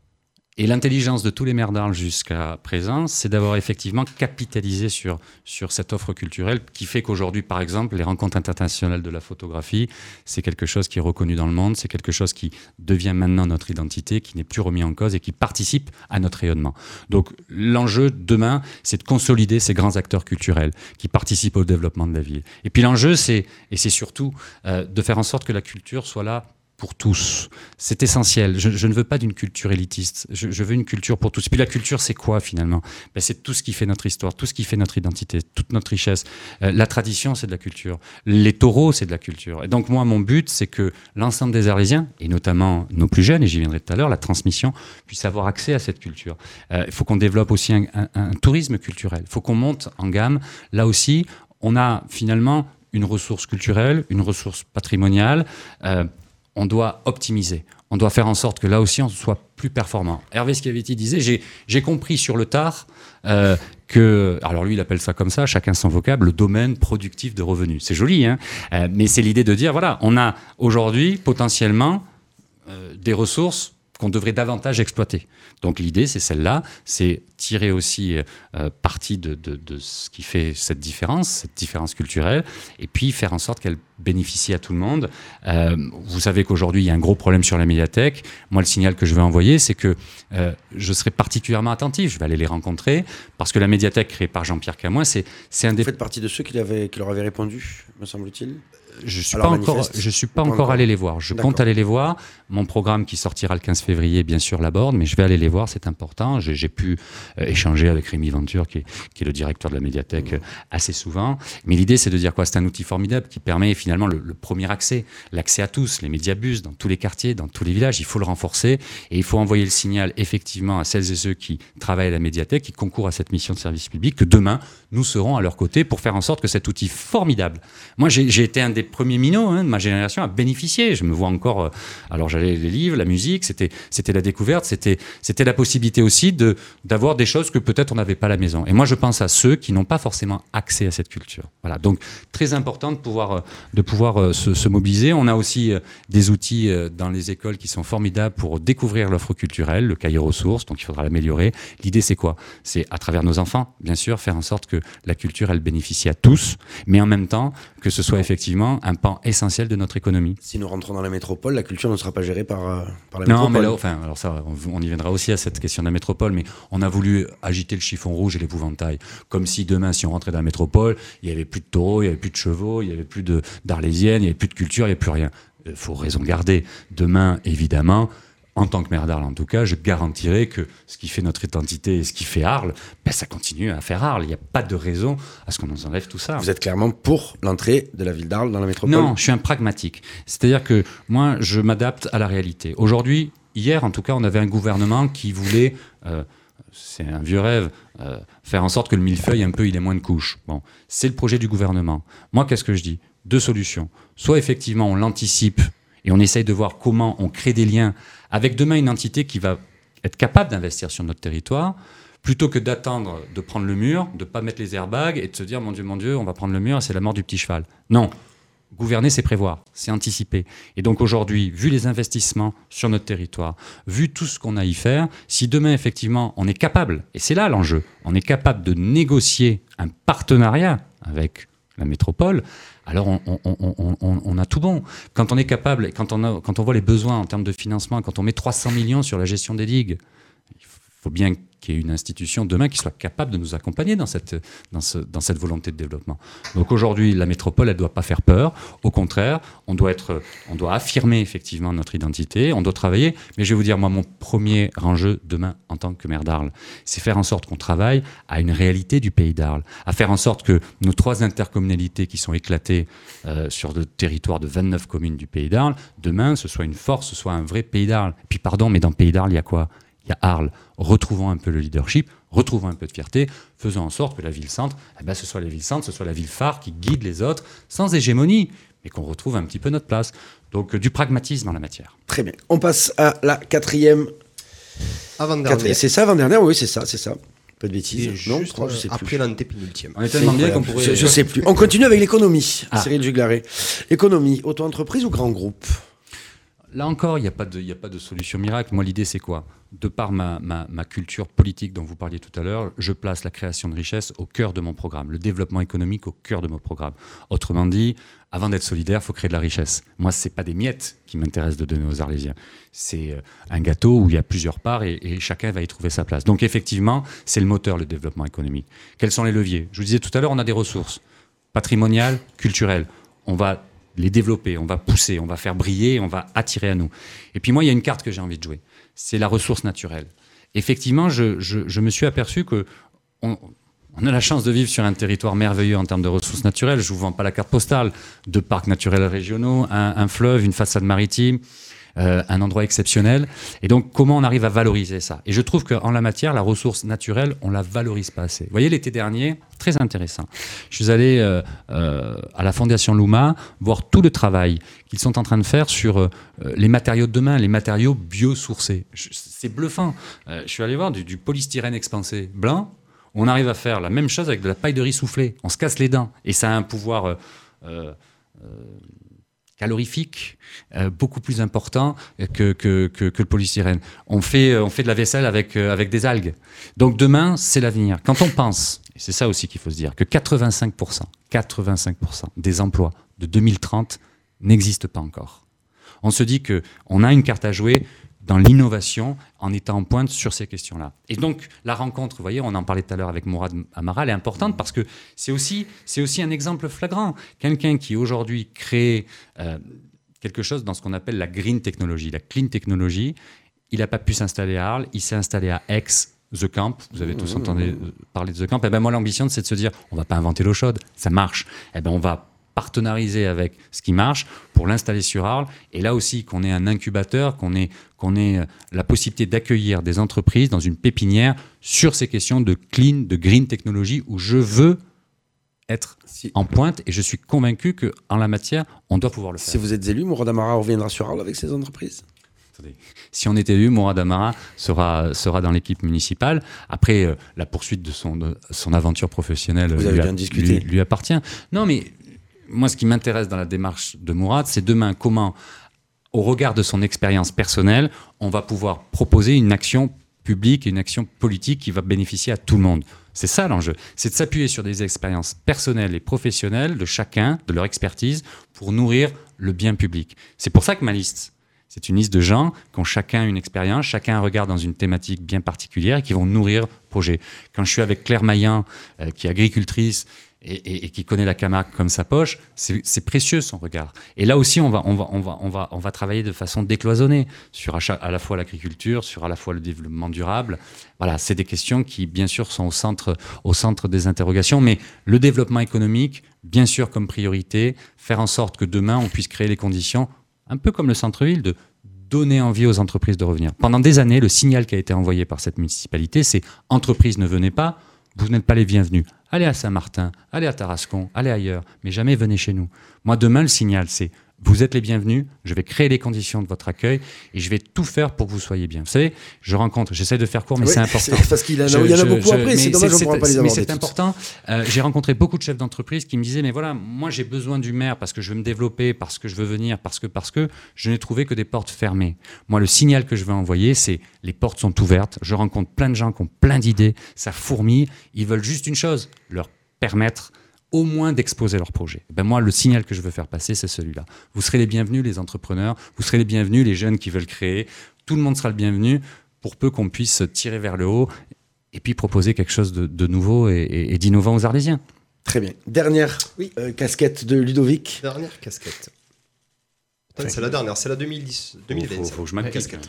Et l'intelligence de tous les maires d'Arles jusqu'à présent, c'est d'avoir effectivement capitalisé sur, sur cette offre culturelle qui fait qu'aujourd'hui, par exemple, les rencontres internationales de la photographie, c'est quelque chose qui est reconnu dans le monde, c'est quelque chose qui devient maintenant notre identité, qui n'est plus remis en cause et qui participe à notre rayonnement. Donc l'enjeu demain, c'est de consolider ces grands acteurs culturels qui participent au développement de la ville. Et puis l'enjeu, c'est, et c'est surtout euh, de faire en sorte que la culture soit là pour tous. C'est essentiel. Je, ne veux pas d'une culture élitiste. Je, veux une culture pour tous. Puis la culture, c'est quoi finalement? Ben, C'est tout ce qui fait notre histoire, tout ce qui fait notre identité, toute notre richesse. Euh, la tradition, c'est de la culture. Les taureaux, c'est de la culture. Et donc moi, mon but, c'est que l'ensemble des Arlésiens, et notamment nos plus jeunes, et j'y viendrai tout à l'heure, la transmission, puisse avoir accès à cette culture. Euh, il faut qu'on développe aussi un tourisme culturel. Il faut qu'on monte en gamme. Là aussi, on a finalement une ressource culturelle, une ressource patrimoniale. Euh, on doit optimiser. on doit faire en sorte que là aussi on soit plus performant. Hervé Schiavetti disait j'ai, compris sur le tard euh, que, alors lui il appelle ça comme ça, chacun son vocable, le domaine productif de revenus. C'est joli, hein Euh, mais c'est l'idée de dire voilà, on a aujourd'hui potentiellement euh, des ressources qu'on devrait davantage exploiter. Donc l'idée, c'est celle-là, c'est tirer aussi euh, parti de, de- de ce qui fait cette différence, cette différence culturelle, et puis faire en sorte qu'elle bénéficie à tout le monde. Euh, vous savez qu'aujourd'hui, il y a un gros problème sur la médiathèque. Moi, le signal que je vais envoyer, c'est que euh, je serai particulièrement attentif. Je vais aller les rencontrer, parce que la médiathèque créée par Jean-Pierre Camoin, c'est un Vous des faites partie de ceux qui, qui leur avaient répondu, me semble-t-il? Je suis Alors, pas encore, je suis pas encore allé les voir. Je compte aller les voir. Mon programme qui sortira le 15 février, bien sûr, l'aborde, mais je vais aller les voir. C'est important. J'ai pu euh, échanger avec Rémi Venture, qui est, qui est le directeur de la médiathèque, euh, assez souvent. Mais l'idée, c'est de dire quoi? C'est un outil formidable qui permet finalement le, le premier accès, l'accès à tous. Les médias bus dans tous les quartiers, dans tous les villages. Il faut le renforcer et il faut envoyer le signal effectivement à celles et ceux qui travaillent à la médiathèque, qui concourent à cette mission de service public, que demain nous serons à leur côté pour faire en sorte que cet outil formidable. Moi, j'ai été un des premiers minots hein, de ma génération à bénéficier. Je me vois encore. euh, alors, j'allais les livres, la musique, c'était c'était la découverte, c'était c'était la possibilité aussi de d'avoir des choses que peut-être on n'avait pas à la maison. Et moi, je pense à ceux qui n'ont pas forcément accès à cette culture. Voilà. Donc, très important de pouvoir euh, de pouvoir euh, se, se mobiliser. On a aussi des outils dans les écoles qui sont formidables pour découvrir l'offre culturelle, le cahier ressources. Donc, il faudra l'améliorer. L'idée, c'est quoi? C'est à travers nos enfants, bien sûr, faire en sorte que la culture, elle bénéficie à tous, mais en même temps que ce soit effectivement un pan essentiel de notre économie. Si nous rentrons dans la métropole, la culture ne sera pas gérée par, euh, par la Non, métropole. mais là, enfin, alors ça, on, on y viendra aussi à cette question de la métropole, mais on a voulu agiter le chiffon rouge et l'épouvantail, comme si demain, si on rentrait dans la métropole, il y avait plus de taureaux, il y avait plus de chevaux, il y avait plus d'arlésiennes, il y avait plus de culture, il y avait plus rien. Il faut raison garder. Demain, évidemment. En tant que maire d'Arles, en tout cas, je garantirai que ce qui fait notre identité et ce qui fait Arles, ben, ça continue à faire Arles. Il n'y a pas de raison à ce qu'on nous enlève tout ça. Vous êtes clairement pour l'entrée de la ville d'Arles dans la métropole? Non, je suis un pragmatique. C'est-à-dire que moi, je m'adapte à la réalité. Aujourd'hui, hier en tout cas, on avait un gouvernement qui voulait, euh, c'est un vieux rêve, euh, faire en sorte que le millefeuille, un peu, il ait moins de couches. Bon, c'est le projet du gouvernement. Moi, qu'est-ce que je dis? Deux solutions. Soit effectivement, on l'anticipe et on essaye de voir comment on crée des liens avec demain une entité qui va être capable d'investir sur notre territoire, plutôt que d'attendre de prendre le mur, de pas mettre les airbags et de se dire mon Dieu, mon Dieu, on va prendre le mur c'est la mort du petit cheval. Non. Gouverner, c'est prévoir, c'est anticiper. Et donc aujourd'hui, vu les investissements sur notre territoire, vu tout ce qu'on a à y faire, si demain, effectivement, on est capable, et c'est là l'enjeu, on est capable de négocier un partenariat avec la métropole, alors on, a tout bon. Quand on est capable, quand on, a- quand on voit les besoins en termes de financement, quand on met 300 millions sur la gestion des digues, faut bien qu'il y ait une institution demain qui soit capable de nous accompagner dans cette, volonté de développement. Donc aujourd'hui, la métropole, elle ne doit pas faire peur. Au contraire, on doit, être, on doit affirmer effectivement notre identité, on doit travailler. Mais je vais vous dire, moi, mon premier enjeu demain en tant que maire d'Arles, c'est faire en sorte qu'on travaille à une réalité du pays d'Arles, à faire en sorte que nos trois intercommunalités qui sont éclatées euh, sur le territoire de 29 communes du pays d'Arles, demain, ce soit une force, ce soit un vrai pays d'Arles. Puis pardon, mais dans le pays d'Arles, il y a quoi? Il y a Arles. Retrouvons un peu le leadership, retrouvons un peu de fierté, faisons en sorte que la ville-centre, eh ben, ce soit la ville-centre, ce soit la ville phare qui guide les autres, sans hégémonie, mais qu'on retrouve un petit peu notre place. Donc euh, du pragmatisme en la matière. Très bien. On passe à la quatrième. Avant dernier. quatrième- C'est ça, avant-dernière Oui, c'est ça, c'est ça. Pas de bêtises. Et non, juste trois, je sais plus. après l'antépénultième. On est C'est tellement bien qu'on pourrait... Je, je sais plus. On continue avec l'économie. Ah. Cyril Juglaré. Économie, auto-entreprise ou grand groupe? Là encore, il n'y a, pas de- solution miracle. Moi, l'idée, c'est quoi? De par ma culture politique dont vous parliez tout à l'heure, je place la création de richesse au cœur de mon programme, le développement économique au cœur de mon programme. Autrement dit, avant d'être solidaire, il faut créer de la richesse. Moi, ce n'est pas des miettes qui m'intéressent de donner aux Arlésiens. C'est euh, un gâteau où il y a plusieurs parts et, et chacun va y trouver sa place. Donc, effectivement, c'est le moteur, le développement économique. Quels sont les leviers? Je vous disais tout à l'heure, on a des ressources patrimoniales, culturelles. On va les développer, on va pousser, on va faire briller, on va attirer à nous. Et puis moi, il y a une carte que j'ai envie de jouer. C'est la ressource naturelle. Effectivement, je, je- je me suis aperçu que on, on a la chance de vivre sur un territoire merveilleux en termes de ressources naturelles. Je vous vends pas la carte postale. Deux parcs naturels régionaux, un, un fleuve, une façade maritime. Euh, un endroit exceptionnel. Et donc, comment on arrive à valoriser ça? Et je trouve qu'en la matière, la ressource naturelle, on la valorise pas assez. Vous voyez, l'été dernier, très intéressant. Je suis allé euh, euh, à la Fondation Luma voir tout le travail qu'ils sont en train de faire sur les matériaux de demain, les matériaux biosourcés. C'est bluffant. Je suis allé voir du, polystyrène expansé blanc. On arrive à faire la même chose avec de la paille de riz soufflée. On se casse les dents. Et ça a un pouvoir calorifique euh, beaucoup plus important que, que, que, le polystyrène. On fait, euh, on fait de la vaisselle avec, euh, avec des algues. Donc demain, c'est l'avenir. Quand on pense, et c'est ça aussi qu'il faut se dire, que 85%, 85% des emplois de 2030 n'existent pas encore. On se dit que on a une carte à jouer dans l'innovation en étant en pointe sur ces questions-là. Et donc la rencontre, vous voyez, on en parlait tout à l'heure avec Mourad Amara, elle est importante parce que c'est aussi, aussi un exemple flagrant. Quelqu'un qui aujourd'hui crée euh, quelque chose dans ce qu'on appelle la green technology, la clean technology, il n'a pas pu s'installer à Arles, il s'est installé à Aix, The Camp, vous avez tous entendu parler de The Camp. Et ben moi, l'ambition, c'est de se dire, on va pas inventer l'eau chaude, ça marche. Et ben on va partenariser avec ce qui marche pour l'installer sur Arles. Et là aussi, qu'on ait un incubateur, qu'on ait, qu'on ait euh, la possibilité d'accueillir des entreprises dans une pépinière sur ces questions de clean, de green technology, où je veux être Si, en pointe et je suis convaincu qu'en la matière, on doit pouvoir le faire. si vous êtes élu, Mourad Amara reviendra sur Arles avec ses entreprises. Si on est élu, Mourad Amara sera, sera dans l'équipe municipale. Après, euh, la poursuite de son, de son aventure professionnelle Vous avez lui, bien discuté. lui- lui appartient. Non, mais moi, ce qui m'intéresse dans la démarche de Mourad, c'est demain comment, au regard de son expérience personnelle, on va pouvoir proposer une action publique et une action politique qui va bénéficier à tout le monde. C'est ça l'enjeu. C'est de s'appuyer sur des expériences personnelles et professionnelles de chacun, de leur expertise, pour nourrir le bien public. C'est pour ça que ma liste, c'est une liste de gens qui ont chacun une expérience, chacun un regard dans une thématique bien particulière et qui vont nourrir le projet. Quand je suis avec Claire Maillan, euh, qui est agricultrice et, qui connaît la Camargue comme sa poche, c'est précieux son regard. Et là aussi, on va, travailler de façon décloisonnée sur à, la fois l'agriculture, sur à la fois le développement durable. Voilà, c'est des questions qui, bien sûr, sont au centre, au centre des interrogations. Mais le développement économique, bien sûr, comme priorité, faire en sorte que demain, on puisse créer les conditions, un peu comme le centre-ville, de donner envie aux entreprises de revenir. Pendant des années, le signal qui a été envoyé par cette municipalité, c'est entreprises ne venez pas, vous n'êtes pas les bienvenus. Allez à Saint-Martin, allez à Tarascon, allez ailleurs, mais jamais venez chez nous. Moi, demain, le signal, c'est vous êtes les bienvenus, je vais créer les conditions de votre accueil et je vais tout faire pour que vous soyez bien. Vous savez, je rencontre, j'essaie de faire court, mais [laughs] c'est important. Parce qu'il y en a, Je- il y en a je- beaucoup je- après, c'est mais dommage, on ne pourra pas les Mais c'est important. Euh, j'ai rencontré beaucoup de chefs d'entreprise qui me disaient, mais voilà, moi j'ai besoin du maire parce que je veux me développer, parce que je veux venir, parce que, parce que je n'ai trouvé que des portes fermées. Moi, le signal que je veux envoyer, c'est les portes sont ouvertes. Je rencontre plein de gens qui ont plein d'idées, ça fourmille. Ils veulent juste une chose, leur permettre au moins d'exposer leur projet. Ben moi, le signal que je veux faire passer, c'est celui-là. Vous serez les bienvenus, les entrepreneurs, vous serez les bienvenus, les jeunes qui veulent créer. Tout le monde sera le bienvenu pour peu qu'on puisse tirer vers le haut et puis proposer quelque chose de, de nouveau et, et- et d'innovant aux Arlésiens. Très bien. Dernière Oui. euh, casquette de Ludovic. Dernière casquette. C'est la dernière, c'est la 2010, Il 2020. faut, faut que je casquette.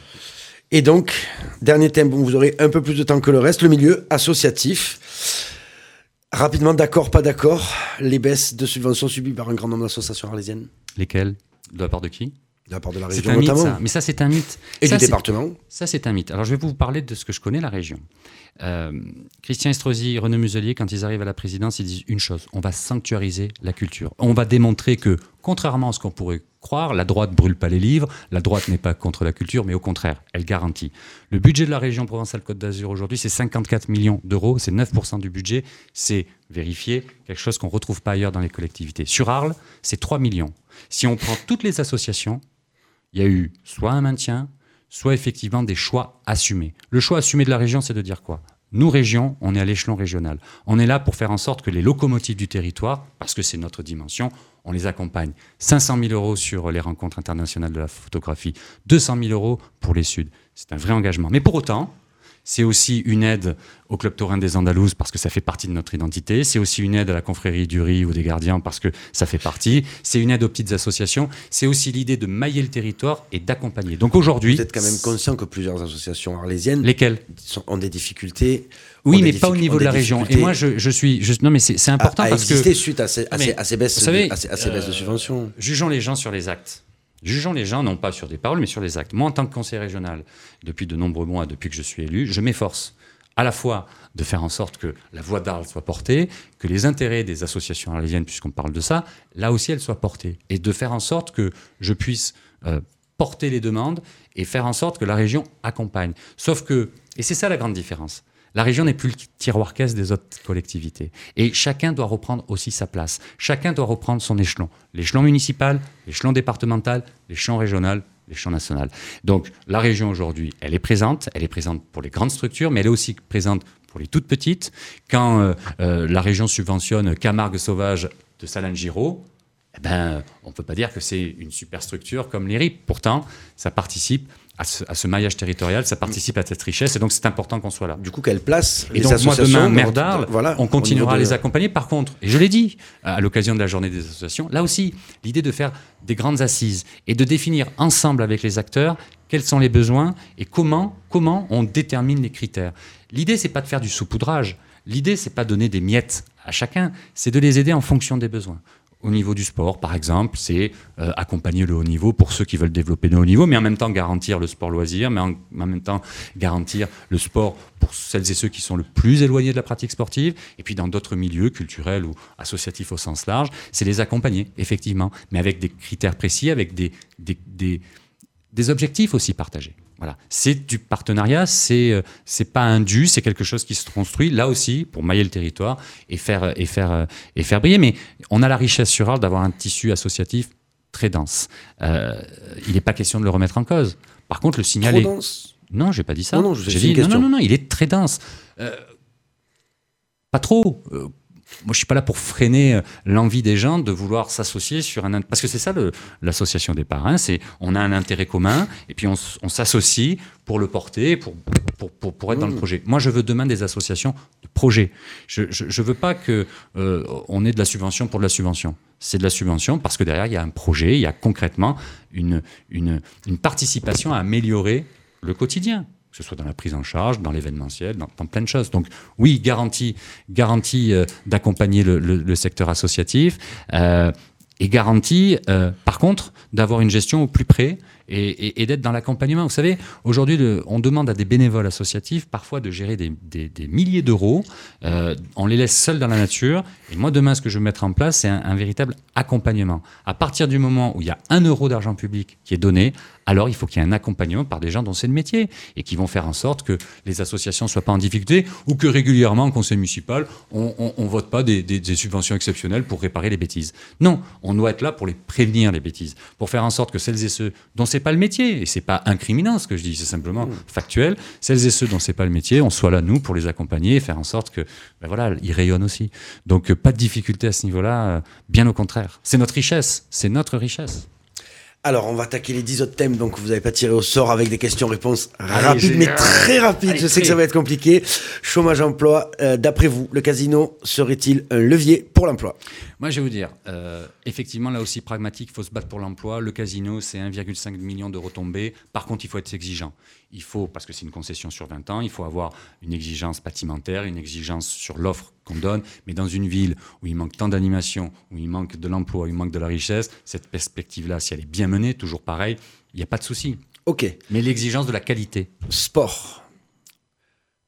Et donc, dernier thème, bon, vous aurez un peu plus de temps que le reste, le milieu associatif. Rapidement, d'accord, pas d'accord, les baisses de subventions subies par un grand nombre d'associations arlésiennes, Lesquels De la part de qui? De la part de la région un mythe, notamment, ça. Mais ça, c'est un mythe. et Ça, du département. Ça, c'est un mythe. Alors, je vais vous parler de ce que je connais, la région. Euh, Christian Estrosi, René Muselier, quand ils arrivent à la présidence, ils disent une chose on va sanctuariser la culture. On va démontrer que, contrairement à ce qu'on pourrait la droite brûle pas les livres, la droite n'est pas contre la culture, mais au contraire, elle garantit. Le budget de la région Provence-Alpes-Côte d'Azur aujourd'hui, c'est 54 millions d'euros, c'est 9% du budget, c'est vérifié, quelque chose qu'on ne retrouve pas ailleurs dans les collectivités. Sur Arles, c'est 3 millions. Si on prend toutes les associations, il y a eu soit un maintien, soit effectivement des choix assumés. Le choix assumé de la région, c'est de dire quoi? Nous, région, on est à l'échelon régional. On est là pour faire en sorte que les locomotives du territoire, parce que c'est notre dimension, on les accompagne. 500 000 euros sur les rencontres internationales de la photographie, 200 000 euros pour les Suds. C'est un vrai engagement. Mais pour autant, c'est aussi une aide au Club Taurin des Andalouses parce que ça fait partie de notre identité. C'est aussi une aide à la confrérie du riz ou des gardiens parce que ça fait partie. C'est une aide aux petites associations. C'est aussi l'idée de mailler le territoire et d'accompagner. Donc aujourd'hui, Vous êtes quand même conscient que plusieurs associations arlésiennes lesquels sont- ont des difficultés. Oui, mais pas au niveau de la région. Et moi, je, je suis. je- non, mais c'est à, important à parce que. suite à ces, à Mais, ces- à ces baisses, savez, de- à ces, baisses de euh, subventions. Jugeons les gens sur les actes. Jugeons les gens non pas sur des paroles, mais sur des actes. Moi, en tant que conseiller régional, depuis de nombreux mois, depuis que je suis élu, je m'efforce à la fois de faire en sorte que la voix d'Arles soit portée, que les intérêts des associations arlésiennes, puisqu'on parle de ça, là aussi elles soient portés, et de faire en sorte que je puisse euh, porter les demandes et faire en sorte que la région accompagne. Sauf que, et c'est ça la grande différence, la région n'est plus le tiroir caisse des autres collectivités. Et chacun doit reprendre aussi sa place. Chacun doit reprendre son échelon. L'échelon municipal, l'échelon départemental, l'échelon régional, l'échelon national. Donc la région aujourd'hui, elle est présente. Elle est présente pour les grandes structures, mais elle est aussi présente pour les toutes petites. Quand euh, euh, la région subventionne Camargue Sauvage de Salingiro, eh ben, on ne peut pas dire que c'est une superstructure comme les RIP. Pourtant, ça participe à ce, à ce maillage territorial, ça participe à cette richesse, et donc c'est important qu'on soit là. Du coup, quelle place Et les donc moi demain, maire d'Arles, voilà, on continuera à les accompagner. Par contre, et je l'ai dit à l'occasion de la journée des associations, là aussi, l'idée de faire des grandes assises et de définir ensemble avec les acteurs quels sont les besoins et comment, comment on détermine les critères. L'idée, c'est pas de faire du saupoudrage. L'idée, c'est pas donner des miettes à chacun, c'est de les aider en fonction des besoins. Au niveau du sport, par exemple, c'est euh, accompagner le haut niveau pour ceux qui veulent développer le haut niveau, mais en même temps garantir le sport loisir, mais en, même temps garantir le sport pour celles et ceux qui sont le plus éloignés de la pratique sportive. Et puis dans d'autres milieux culturels ou associatifs au sens large, c'est les accompagner, effectivement, mais avec des critères précis, avec des, des objectifs aussi partagés. Voilà. C'est du partenariat, c'est euh, c'est pas un dû, c'est quelque chose qui se construit là aussi pour mailler le territoire et faire et faire euh, et faire briller. Mais on a la richesse sur Arles d'avoir un tissu associatif très dense. Euh, il n'est pas question de le remettre en cause. Par contre, le signal Trop est dense non, j'ai pas dit ça. Non, non, je- dit non, non, non, non, il est très dense. Euh, pas trop. Euh, moi, je suis pas là pour freiner euh, l'envie des gens de vouloir s'associer sur un parce que c'est ça l'association des parrains, c'est on a un intérêt commun et puis on, s'associe pour le porter, pour pour, pour, pour être dans le projet. Moi, je veux demain des associations de projet. Je je, je veux pas que euh, on ait de la subvention pour de la subvention. C'est de la subvention parce que derrière il y a un projet, il y a concrètement une une, une participation à améliorer le quotidien, que ce soit dans la prise en charge, dans l'événementiel, dans, plein de choses. Donc oui, garantie, garantie euh, d'accompagner le, secteur associatif euh, et garantie, euh, par contre, d'avoir une gestion au plus près et, d'être dans l'accompagnement. Vous savez, aujourd'hui, on demande à des bénévoles associatifs parfois de gérer des, milliers d'euros. On les laisse seuls dans la nature. Et moi, demain, ce que je veux mettre en place, c'est un, un véritable accompagnement. À partir du moment où il y a un euro d'argent public qui est donné, alors il faut qu'il y ait un accompagnement par des gens dont c'est le métier et qui vont faire en sorte que les associations ne soient pas en difficulté ou que régulièrement, en conseil municipal, on ne vote pas des, des- des subventions exceptionnelles pour réparer les bêtises. Non, on doit être là pour les prévenir, les bêtises, pour faire en sorte que celles et ceux dont c'est pas le métier, et c'est pas incriminant ce que je dis, c'est simplement factuel, celles et ceux dont c'est pas le métier, on soit là, nous, pour les accompagner et faire en sorte que, ben voilà, ils rayonnent aussi. Donc, pas de difficulté à ce niveau-là, euh, bien au contraire. C'est notre richesse, c'est notre richesse. Alors, on va attaquer les 10 autres thèmes, donc vous n'avez pas tiré au sort avec des questions-réponses rapides, mais très rapides. Allez, Je sais que ça va être compliqué. Chômage-emploi, euh, d'après vous, le casino serait-il un levier pour l'emploi? Moi, je vais vous dire, euh, effectivement, là aussi pragmatique, il faut se battre pour l'emploi. Le casino, c'est 1,5 million de retombées. Par contre, il faut être exigeant. Il faut, parce que c'est une concession sur 20 ans, il faut avoir une exigence bâtimentaire, une exigence sur l'offre qu'on donne. Mais dans une ville où il manque tant d'animation, où il manque de l'emploi, où il manque de la richesse, cette perspective-là, si elle est bien menée, toujours pareil, il n'y a pas de souci. Ok. Mais l'exigence de la qualité. Sport.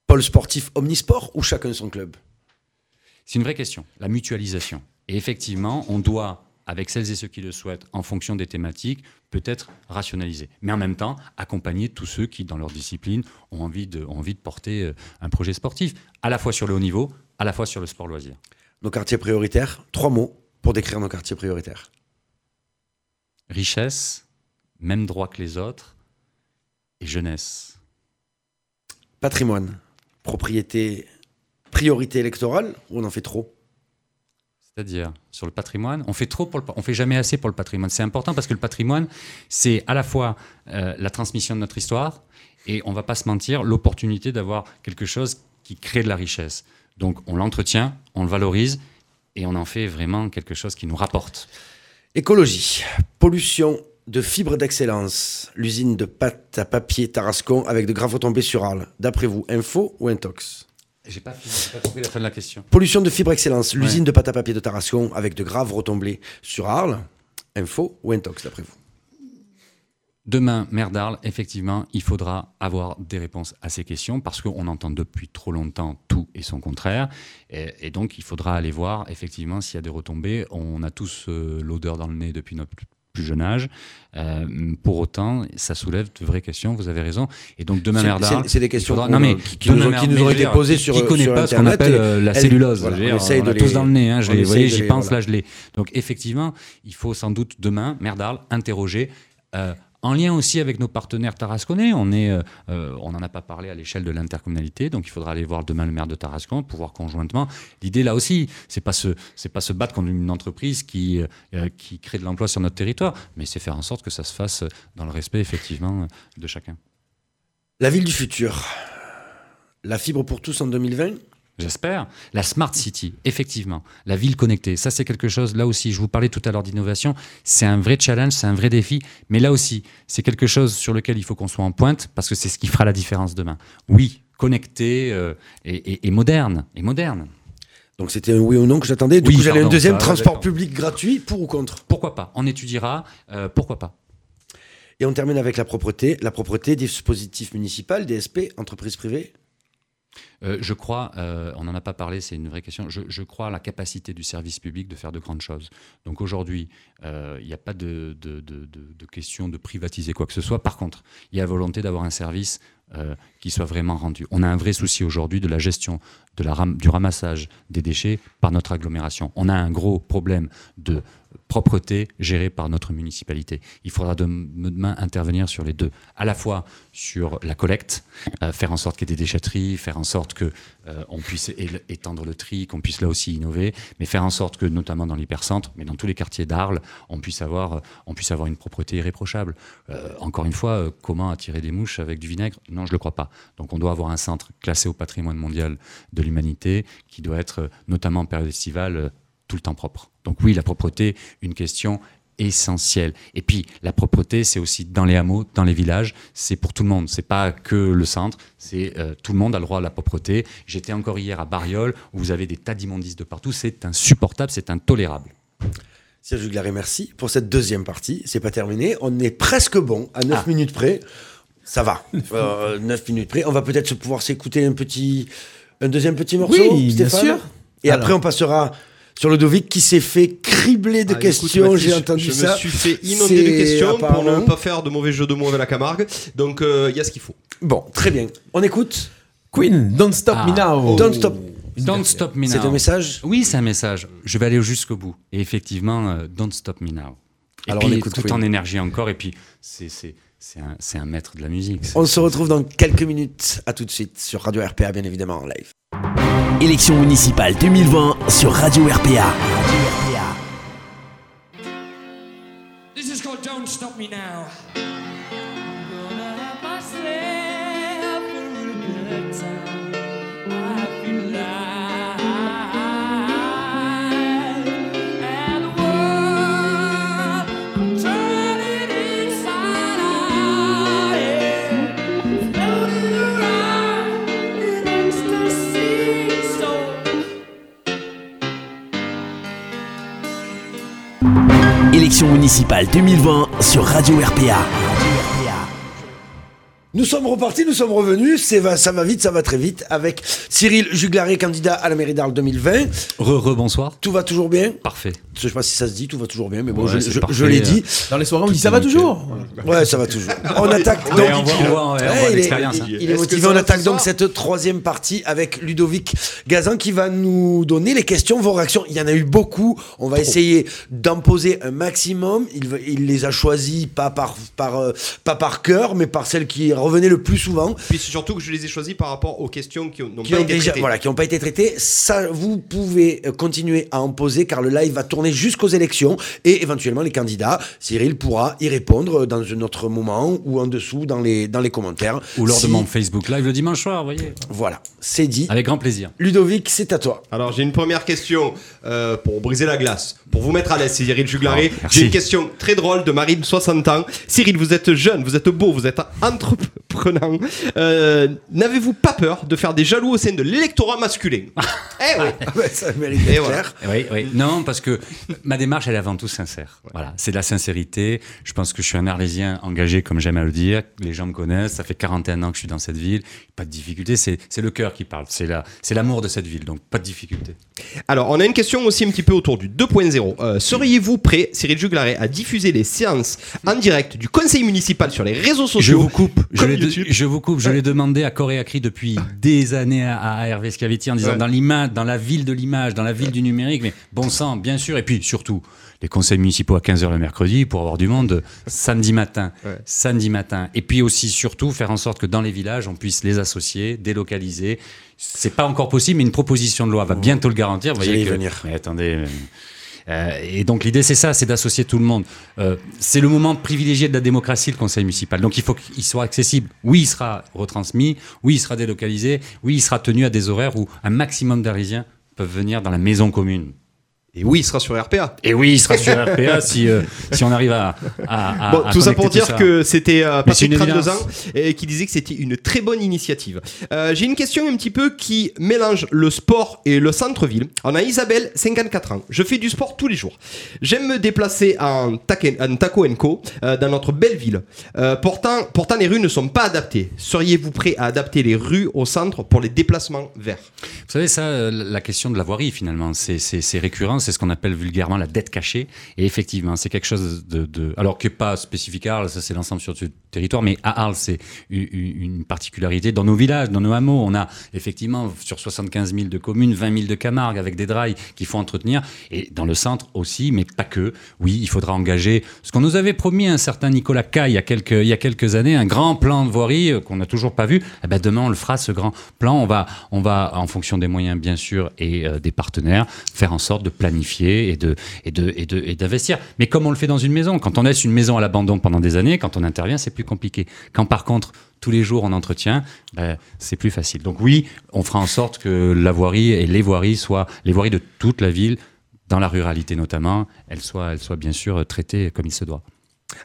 Pôle sportif omnisport ou chacun son club? C'est une vraie question, la mutualisation. Et effectivement, on doit, avec celles et ceux qui le souhaitent, en fonction des thématiques, peut-être rationaliser. Mais en même temps, accompagner tous ceux qui, dans leur discipline, ont envie de, ont envie de porter euh, un projet sportif, à la fois sur le haut niveau, à la fois sur le sport loisir. Nos quartiers prioritaires, trois mots pour décrire nos quartiers prioritaires. Richesse, même droit que les autres, et jeunesse. Patrimoine, propriété, priorité électorale ou on en fait trop? C'est-à-dire, sur le patrimoine, on fait fait jamais assez pour le patrimoine. C'est important parce que le patrimoine, c'est à la fois euh, la transmission de notre histoire et on va pas se mentir, l'opportunité d'avoir quelque chose qui crée de la richesse. Donc, on l'entretient, on le valorise et on en fait vraiment quelque chose qui nous rapporte. Écologie, pollution de fibres d'excellence, l'usine de pâte à papier Tarascon avec de graves retombées sur Arles. D'après vous, info ou intox? J'ai pas, pas compris la fin de la question. Pollution de fibres excellence, l'usine de pâte à papier de Tarascon avec de graves retombées sur Arles. Info ou intox d'après vous? Demain, maire d'Arles, effectivement, il faudra avoir des réponses à ces questions parce qu'on entend depuis trop longtemps tout et son contraire. Et, et donc, il faudra aller voir, effectivement, s'il y a des retombées. On a tous euh, l'odeur dans le nez depuis notre plus- jeune âge. Euh, pour autant, ça soulève de vraies questions, vous avez raison. Et donc, demain, d'Arles. c'est- des questions faudra- non, mais qui- qui nous qui nous veux été posées sur- Qui connaît sur pas ce qu'on Internet appelle euh, la cellulose voilà, on dire, essaye On de les- tous dans le nez. hein, je on l'ai- vous voyez, j'y les- pense, voilà. là, je l'ai. Donc, effectivement, il faut sans doute demain, d'Arles, interroger. euh, en lien aussi avec nos partenaires tarasconnais, on euh, euh, n'en a pas parlé à l'échelle de l'intercommunalité, donc il faudra aller voir demain le maire de Tarascon pour voir conjointement. L'idée là aussi, c'est pas se, pas se battre contre une entreprise euh, qui crée de l'emploi sur notre territoire, mais c'est faire en sorte que ça se fasse dans le respect effectivement de chacun. La ville du futur. La fibre pour tous en 2020 J'espère. La Smart City, effectivement. La ville connectée. Ça, c'est quelque chose, là aussi, je vous parlais tout à l'heure d'innovation. C'est un vrai challenge, c'est un vrai défi. Mais là aussi, c'est quelque chose sur lequel il faut qu'on soit en pointe parce que c'est ce qui fera la différence demain. Oui, connecté euh, et, et- et moderne. Et moderne. Donc c'était un oui ou non que j'attendais. Du Oui, coup, j'avais un deuxième ça, transport public gratuit pour ou contre? Pourquoi pas On étudiera. euh, pourquoi pas Et on termine avec la propreté. La propreté, dispositif municipal, DSP, entreprise privée? Euh, je crois, euh, on n'en a pas parlé, c'est une vraie question, je, crois à la capacité du service public de faire de grandes choses. Donc aujourd'hui, euh, il n'y a pas de- de question de privatiser quoi que ce soit. Par contre, il y a volonté d'avoir un service euh, qui soit vraiment rendu. On a un vrai souci aujourd'hui de la gestion de la ram- du ramassage des déchets par notre agglomération. On a un gros problème de propreté gérée par notre municipalité. Il faudra de- demain intervenir sur les deux, à la fois sur la collecte, euh, faire en sorte qu'il y ait des déchetteries, faire en sorte que euh, puisse étendre le tri, qu'on puisse là aussi innover, mais faire en sorte que, notamment dans l'hypercentre, mais dans tous les quartiers d'Arles, on puisse avoir, on puisse avoir une propreté irréprochable. Encore une fois, comment attirer des mouches avec du vinaigre? Non, je le crois pas. Donc, on doit avoir un centre classé au patrimoine mondial de l'humanité qui doit être, euh, notamment en période estivale, euh, tout le temps propre. Donc oui, la propreté, une question essentielle. Et puis la propreté, c'est aussi dans les hameaux, dans les villages, c'est pour tout le monde. C'est pas que le centre, c'est euh, tout le monde a le droit à la propreté. J'étais encore hier à Bariol où vous avez des tas d'immondices de partout. C'est insupportable, c'est intolérable. Serge Glaret, merci pour cette deuxième partie. C'est pas terminé. On est presque bon, à 9 Ah. minutes près. Ça va. [laughs] Euh, 9 minutes près. On va peut-être se pouvoir s'écouter un petit, un deuxième petit morceau, Oui, bien sûr. Et Alors. après, on passera sur Ludovic qui s'est fait cribler de Ah, questions. J'ai entendu je ça. me suis fait inonder de questions pour ne pas faire de mauvais jeux de mots avec la Camargue. Donc, euh, il y a ce qu'il faut. Bon, très bien. On écoute. Queen, Don't Stop Ah. Me Now. Don't stop. Don't stop me now. C'est un message. Oui, c'est un message. Je vais aller jusqu'au bout. Et effectivement, euh, don't stop me now. Et Alors, on puis, écoute tout Queen. en énergie encore. Et puis, c'est c'est- un maître de la musique. On se retrouve dans quelques minutes. À tout de suite sur Radio RPA, bien évidemment, en live. Élection municipale 2020 sur Radio RPA. This is called Don't Stop Me Now. Élection municipale 2020 sur Radio RPA. Nous sommes repartis, nous sommes revenus. C'est va, ça va vite, ça va très vite. Avec Cyril Juglaré, candidat à la mairie d'Arles 2020. Re, re, bonsoir. Tout va toujours bien? Parfait. Je sais pas si ça se dit, tout va toujours bien, mais bon, Ouais, je, l'ai dit. Dans les soirées, on dit ça va toujours. Ouais, ça va toujours. [laughs] On attaque. donc- Ouais, on voit- on voit- ouais, on voit Ouais, il est- hein. Il, est motivé. On attaque donc cette troisième partie avec Ludovic Gazan qui va nous donner les questions, vos réactions. Il y en a eu beaucoup. On va essayer d'en poser un maximum. Il, les a choisis pas par, par, euh, pas par cœur, mais par celles qui revenaient le plus souvent. Puis c'est surtout que je les ai choisis par rapport aux questions qui n'ont qui pas ont été déjà, traitées. voilà, qui n'ont pas été traitées. Ça, vous pouvez euh, continuer à en poser car le live va tourner jusqu'aux élections et éventuellement les candidats, Cyril pourra y répondre dans un autre moment ou en dessous dans les, dans les commentaires. Ou lors Si- de mon Facebook Live le dimanche soir, vous voyez. Voilà, c'est dit. Avec grand plaisir. Ludovic, c'est à toi. Alors j'ai une première question euh, pour briser la glace, pour vous mettre à l'aise, Cyril Juglaré. Oh, j'ai une question très drôle de Marie de 60 ans. Cyril, vous êtes jeune, vous êtes beau, vous êtes entrepreneur. [laughs] surprenant. Euh, N'avez-vous pas peur de faire des jaloux au sein de l'électorat masculin [laughs] Eh oui. Ah ouais, ça mérite d'être voilà. clair. Oui, oui. Non, parce que ma démarche, elle est avant tout sincère. Voilà, c'est de la sincérité. Je pense que je suis un Arlésien engagé, comme j'aime à le dire. Les gens me connaissent. Ça fait 41 ans que je suis dans cette ville. Pas de difficulté. C'est c'est le cœur qui parle. C'est la- c'est l'amour de cette ville. Donc, pas de difficulté. Alors, on a une question aussi un petit peu autour du 2.0. Euh, Seriez-vous prêt, Cyril Juglaré, à diffuser les séances en direct du conseil municipal sur les réseaux sociaux Je vous coupe. Je YouTube. je vous coupe. Je l'ai demandé à corps et à cri depuis des années à, à Hervé Schiavetti en disant Ouais. dans l'image, dans la ville de l'image, dans la ville du numérique. Mais bon sang, bien sûr. Et puis surtout, les conseils municipaux à 15h le mercredi pour avoir du monde samedi matin. Ouais. Samedi matin. Et puis aussi, surtout, faire en sorte que dans les villages, on puisse les associer, délocaliser. C'est pas encore possible, mais une proposition de loi va bientôt le garantir. Vous voyez y que- venir. Mais attendez. Euh, et donc l'idée c'est ça, c'est d'associer tout le monde. Euh, c'est le moment privilégié de la démocratie, le conseil municipal. Donc il faut qu'il soit accessible. Oui, il sera retransmis. Oui, il sera délocalisé. Oui, il sera tenu à des horaires où un maximum d'Arlésiens peuvent venir dans la maison commune. Et oui, il sera sur RPA. Et oui, il sera sur RPA [laughs] si, euh, si on arrive à. à- à- Bon, tout ça pour dire ça. que c'était euh, Patrick, une 32 ans, évidence. et qui disait que c'était une très bonne initiative. Euh, J'ai une question un petit peu qui mélange le sport et le centre-ville. On a Isabelle, 54 ans. Je fais du sport tous les jours. J'aime me déplacer en, en taco co euh, dans notre belle ville. Pourtant, pourtant, les rues ne sont pas adaptées. Seriez-vous prêt à adapter les rues au centre pour les déplacements verts? Vous savez, ça, la question de la voirie, finalement, c'est récurrent, c'est ce qu'on appelle vulgairement la dette cachée. Et effectivement, c'est quelque chose de, Alors, qui n'est pas spécifique à Arles, ça c'est l'ensemble sur ce territoire, mais à Arles, c'est une particularité. Dans nos villages, dans nos hameaux, on a effectivement sur 75 000 de communes, 20 000 de Camargue avec des drails qu'il faut entretenir. Et dans le centre aussi, mais pas que. Oui, il faudra engager ce qu'on nous avait promis un certain Nicolas Caille il y a quelques, il y a quelques années, un grand plan de voirie euh, qu'on n'a toujours pas vu. Eh ben, demain, on le fera, ce grand plan. On va, on va, en fonction des moyens, bien sûr, et euh, des partenaires, faire en sorte de planifier et d'investir. Mais comme on le fait dans une maison, quand on laisse une maison à l'abandon pendant des années, quand on intervient, c'est plus compliqué. Quand par contre, tous les jours on entretient, ben, c'est plus facile. Donc oui, on fera en sorte que la voirie et les voiries soient, les voiries de toute la ville, dans la ruralité notamment, elles soient, bien sûr traitées comme il se doit.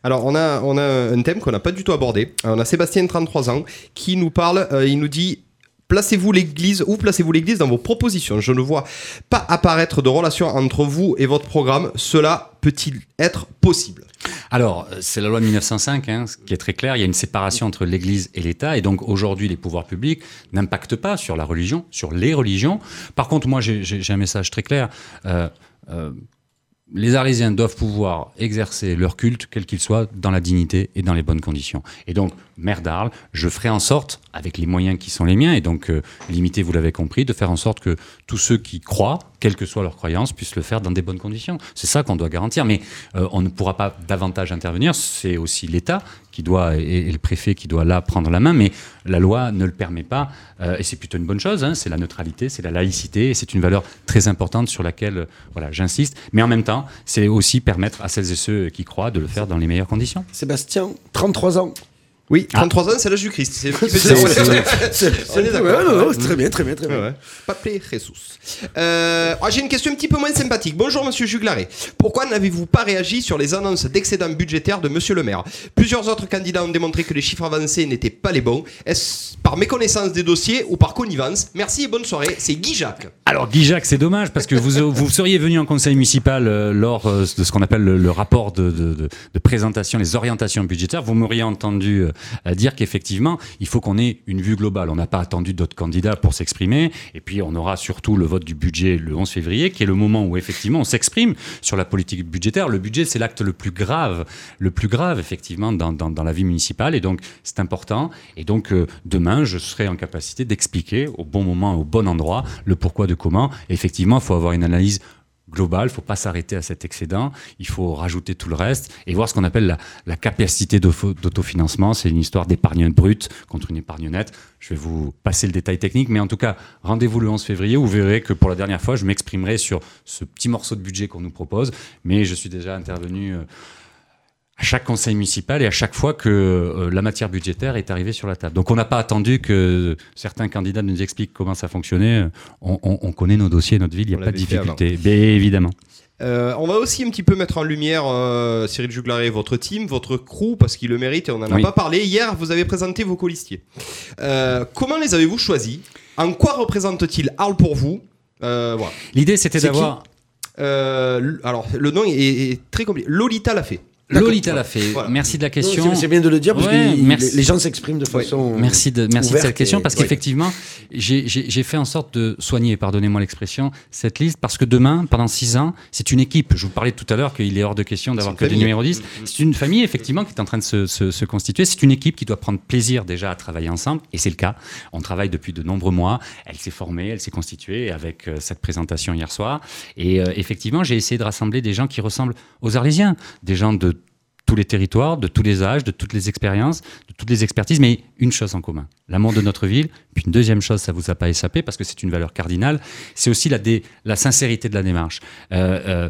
Alors, on a, on a un thème qu'on n'a pas du tout abordé. On a Sébastien, 33 ans, qui nous parle, euh, il nous dit Placez-vous l'église, où placez-vous l'église dans vos propositions Je ne vois pas apparaître de relation entre vous et votre programme. Cela peut-il être possible? Alors, c'est la loi de 1905 hein, qui est très clair. Il y a une séparation entre l'Église et l'État. Et donc, aujourd'hui, les pouvoirs publics n'impactent pas sur la religion, sur les religions. Par contre, moi, j'ai un message très clair. Euh, euh, les Arlésiens doivent pouvoir exercer leur culte, quel qu'il soit, dans la dignité et dans les bonnes conditions. Et donc, maire d'Arles, je ferai en sorte, avec les moyens qui sont les miens, et donc euh, limités, vous l'avez compris, de faire en sorte que tous ceux qui croient, quelle que soit leur croyance, puissent le faire dans des bonnes conditions. C'est ça qu'on doit garantir. Mais euh, on ne pourra pas davantage intervenir. C'est aussi l'État doit, et, et le préfet qui doit là prendre la main, mais la loi ne le permet pas. Euh, et c'est plutôt une bonne chose. hein. c'est la neutralité, c'est la laïcité, et c'est une valeur très importante sur laquelle euh, voilà, j'insiste. Mais en même temps, c'est aussi permettre à celles et ceux qui croient de le faire dans les meilleures conditions. Sébastien, 33 ans. Oui, 33 ans, c'est l'âge du Christ. C'est très bien, très bien, très bien. Pape Jesus. Euh, ah, J'ai une question un petit peu moins sympathique. Bonjour Monsieur Juglaré. Pourquoi n'avez-vous pas réagi sur les annonces d'excédent budgétaire de Monsieur le maire? Plusieurs autres candidats ont démontré que les chiffres avancés n'étaient pas les bons. Est-ce par méconnaissance des dossiers ou par connivence? Merci et bonne soirée. C'est Guy Jacques. Alors Guy Jacques, c'est dommage parce que vous, vous seriez venu en conseil municipal euh, lors euh, de ce qu'on appelle le, le rapport de, de- de- de présentation, les orientations budgétaires. Vous m'auriez entendu euh, dire qu'effectivement, il faut qu'on ait une vue globale. On n'a pas attendu d'autres candidats pour s'exprimer. Et puis, on aura surtout le vote du budget le 11 février, qui est le moment où effectivement on s'exprime sur la politique budgétaire. Le budget, c'est l'acte le plus grave, le plus grave effectivement dans, dans- la vie municipale. Et donc, c'est important. Et donc, euh, demain, je serai en capacité d'expliquer au bon moment, au bon endroit, le pourquoi de comment. Effectivement, il faut avoir une analyse globale, il ne faut pas s'arrêter à cet excédent, il faut rajouter tout le reste et voir ce qu'on appelle la, capacité d'auto- d'autofinancement. C'est une histoire d'épargne brute contre une épargne nette. Je vais vous passer le détail technique, mais en tout cas, rendez-vous le 11 février, vous verrez que pour la dernière fois, je m'exprimerai sur ce petit morceau de budget qu'on nous propose, mais je suis déjà intervenu... euh, à chaque conseil municipal et à chaque fois que euh, la matière budgétaire est arrivée sur la table. Donc on n'a pas attendu que certains candidats nous expliquent comment ça fonctionnait. On, on- on connaît nos dossiers, notre ville, il n'y a pas de difficulté. Bien évidemment. Euh, on va aussi un petit peu mettre en lumière euh, Cyril Juglaré, votre team, votre crew, parce qu'il le mérite et on n'en a Oui. pas parlé. Hier, vous avez présenté vos colistiers. Euh, comment les avez-vous choisis? En quoi représente-t-il Arles pour vous? Voilà. L'idée, c'était d'avoir. Alors, le nom est, est très compliqué. Lolita l'a fait. Lolita l'a fait. Voilà. Merci de la question. c'est- bien de le dire parce Ouais, que merci. les, gens s'expriment de façon. Merci de, merci de cette question parce qu'effectivement, j'ai fait en sorte de soigner, pardonnez-moi l'expression, cette liste parce que demain, pendant six ans, c'est une équipe. Je vous parlais tout à l'heure qu'il est hors de question d'avoir que des numéros 10. C'est une famille, effectivement, qui est en train de se, se- se constituer. C'est une équipe qui doit prendre plaisir déjà à travailler ensemble et c'est le cas. On travaille depuis de nombreux mois. Elle s'est formée, elle s'est constituée avec euh, cette présentation hier soir. Et euh, effectivement, j'ai essayé de rassembler des gens qui ressemblent aux Arlésiens, des gens de tous les territoires, de tous les âges, de toutes les expériences, de toutes les expertises, mais une chose en commun, l'amour de notre ville. Puis une deuxième chose, ça vous a pas échappé parce que c'est une valeur cardinale, c'est aussi la sincérité de la démarche. Euh, euh,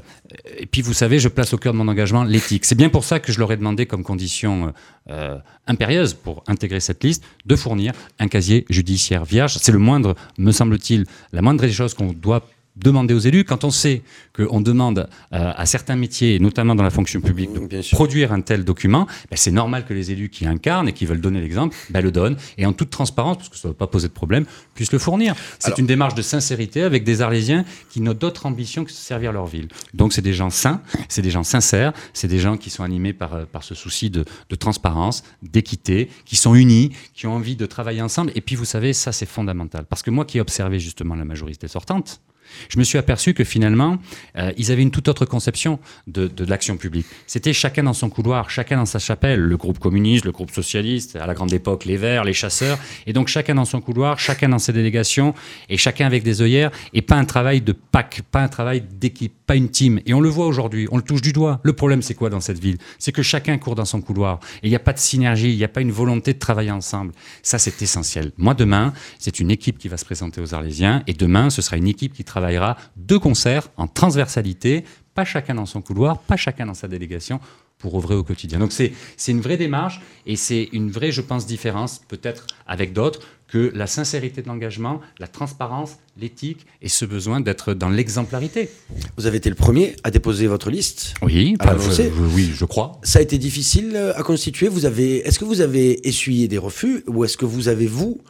et puis vous savez, je place au cœur de mon engagement l'éthique. C'est bien pour ça que je leur ai demandé comme condition euh, impérieuse pour intégrer cette liste de fournir un casier judiciaire vierge. C'est le moindre, me semble-t-il, la moindre des choses qu'on doit demander aux élus quand on sait qu'on demande euh, à certains métiers, notamment dans la fonction publique, de produire un tel document, ben, c'est normal que les élus qui incarnent et qui veulent donner l'exemple ben, le donnent et en toute transparence, parce que ça ne va pas poser de problème, puissent le fournir. C'est une démarche de sincérité avec des Arlésiens qui n'ont d'autre ambition que de servir leur ville. Donc c'est des gens sains, c'est des gens sincères, c'est des gens qui sont animés par, euh, par ce souci de, de transparence, d'équité, qui sont unis, qui ont envie de travailler ensemble. Et puis vous savez, ça c'est fondamental. Parce que moi qui ai observé justement la majorité sortante, je me suis aperçu que finalement, euh, ils avaient une toute autre conception de, l'action publique. C'était chacun dans son couloir, chacun dans sa chapelle, le groupe communiste, le groupe socialiste, à la grande époque, les Verts, les chasseurs, et donc chacun dans son couloir, chacun dans ses délégations, et chacun avec des œillères, et pas un travail de pack, pas un travail d'équipe, pas une team. Et on le voit aujourd'hui, on le touche du doigt. Le problème, c'est quoi dans cette ville? C'est que chacun court dans son couloir, et il n'y a pas de synergie, il n'y a pas une volonté de travailler ensemble. Ça, c'est essentiel. Moi, demain, c'est une équipe qui va se présenter aux Arlésiens, et demain, ce sera une équipe qui travaillera de concert, en transversalité, pas chacun dans son couloir, pas chacun dans sa délégation, pour œuvrer au quotidien. Donc c'est une vraie démarche, et c'est une vraie, je pense, différence, peut-être avec d'autres, que la sincérité de l'engagement, la transparence, l'éthique, et ce besoin d'être dans l'exemplarité. Vous avez été le premier à déposer votre liste. Oui, À je- oui, je crois. Ça a été difficile à constituer. Vous avez, est-ce que vous avez essuyé des refus ou est-ce que vous avez vous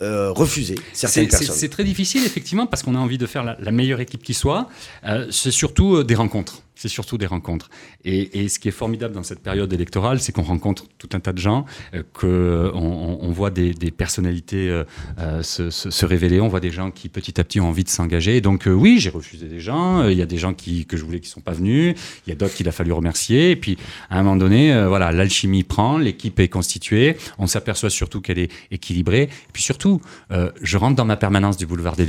euh, refusé certaines personnes? c'est très difficile, effectivement, parce qu'on a envie de faire la, la meilleure équipe qui soit. Euh, c'est surtout euh, des rencontres. C'est surtout des rencontres. Et, ce qui est formidable dans cette période électorale, c'est qu'on rencontre tout un tas de gens, euh, que on, on- on voit des, personnalités euh, euh, se, révéler, on voit des gens qui petit à petit ont envie de s'engager. Donc oui, j'ai refusé des gens. Il y a des gens qui, que je voulais qui sont pas venus. Il y a d'autres qu'il a fallu remercier. Et puis à un moment donné, voilà, l'alchimie prend, l'équipe est constituée. On s'aperçoit surtout qu'elle est équilibrée. Et puis surtout, je rentre dans ma permanence du boulevard des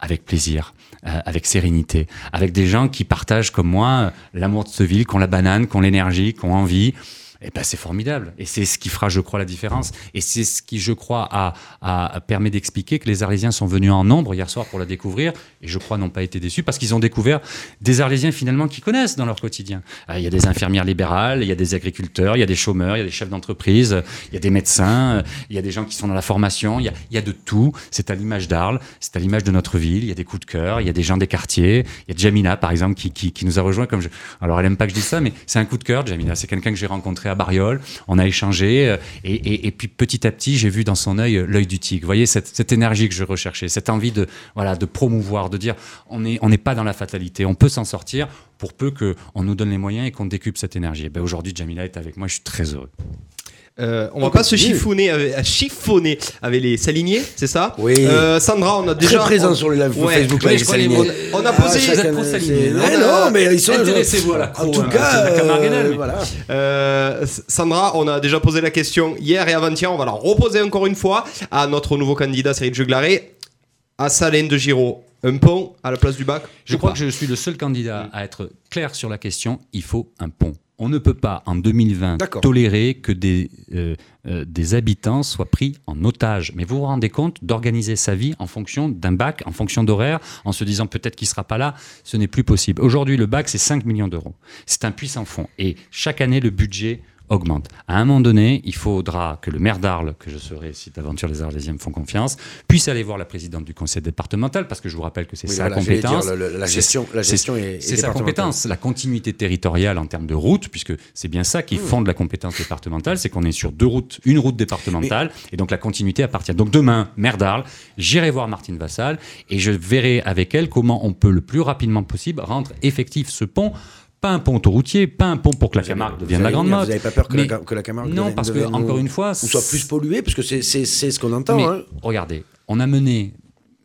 avec plaisir, euh, avec sérénité, avec des gens qui partagent comme moi euh, l'amour de ce ville, qui ont la banane, qui ont l'énergie, qui ont envie. Et ben c'est formidable. Et c'est ce qui fera, je crois, la différence. Et c'est ce qui, je crois, a, a- permet d'expliquer que les Arlésiens sont venus en nombre hier soir pour la découvrir. Et je crois n'ont pas été déçus parce qu'ils ont découvert des Arlésiens finalement qui connaissent dans leur quotidien. Euh, Il y a des infirmières libérales, il y a des agriculteurs, il y a des chômeurs, il y a des chefs d'entreprise, euh, il y a des médecins, euh, il y a des gens qui sont dans la formation. Il y a, il y a de tout. C'est à l'image d'Arles, c'est à l'image de notre ville. Il y a des coups de cœur, il y a des gens des quartiers. Il y a Jamina, par exemple, qui, qui, qui nous a rejoint. Comme je... Alors, elle aime pas que je dise ça, mais c'est un coup de cœur, Jamina. C'est quelqu'un que j'ai rencontré à Bariol. On a échangé. euh, Et, puis, petit à petit, j'ai vu dans son œil euh, l'œil du tigre. Vous voyez, cette, énergie que je recherchais, cette envie de, voilà, de promouvoir, de dire on n'est on pas dans la fatalité. On peut s'en sortir pour peu qu'on nous donne les moyens et qu'on décupe cette énergie. Et ben, Aujourd'hui, Jamila est avec moi. Je suis très heureux. Euh, on va On pas se chiffonner avec, à chiffonner avec les Saliniers, c'est ça Oui. Euh, Sandra, on a Très déjà. présent on- sur le live Ouais. Facebook. Ouais, les Saliniers. on, on a posé. Ah, chacun- êtes non, mais ils sont. Intéressez-vous à la En tout hein, cas, euh, voilà. Euh, Sandra, on a déjà posé la question hier et avant-hier. On va la reposer encore une fois à notre nouveau candidat, Cyril Juglaré, à Salène de Giraud. Un pont à la place du bac Je crois que je suis le seul candidat à être clair sur la question. Il faut un pont. On ne peut pas, en 2020, D'accord. tolérer que des, euh, euh, des habitants soient pris en otage. Mais vous vous rendez compte d'organiser sa vie en fonction d'un bac, en fonction d'horaire, en se disant peut-être qu'il ne sera pas là. Ce n'est plus possible. Aujourd'hui, le bac, c'est 5 millions d'euros. C'est un puissant fonds. Et chaque année, le budget augmente. À un moment donné, il faudra que le maire d'Arles, que je serai si d'aventure les Arlésiens me font confiance, puisse aller voir la présidente du conseil départemental, parce que je vous rappelle que c'est Oui, sa voilà, compétence. dire, le- le- la gestion- la c'est- gestion est- est C'est sa compétence, la continuité territoriale en termes de route, puisque c'est bien ça Mmh. qui fonde la compétence départementale, c'est qu'on est sur deux routes, une route départementale, et donc la continuité appartient. Donc demain, maire d'Arles, j'irai voir Martine Vassal et je verrai avec elle comment on peut le plus rapidement possible rendre effectif ce pont. Pas un pont autoroutier, pas un pont pour que la Camargue devienne la grande mode. Vous n'avez pas peur que, Mais- la, que la Camargue Non, parce que, encore une fois, ou soit plus polluée, parce que c'est ce qu'on entend. mais hein. regardez, on a mené,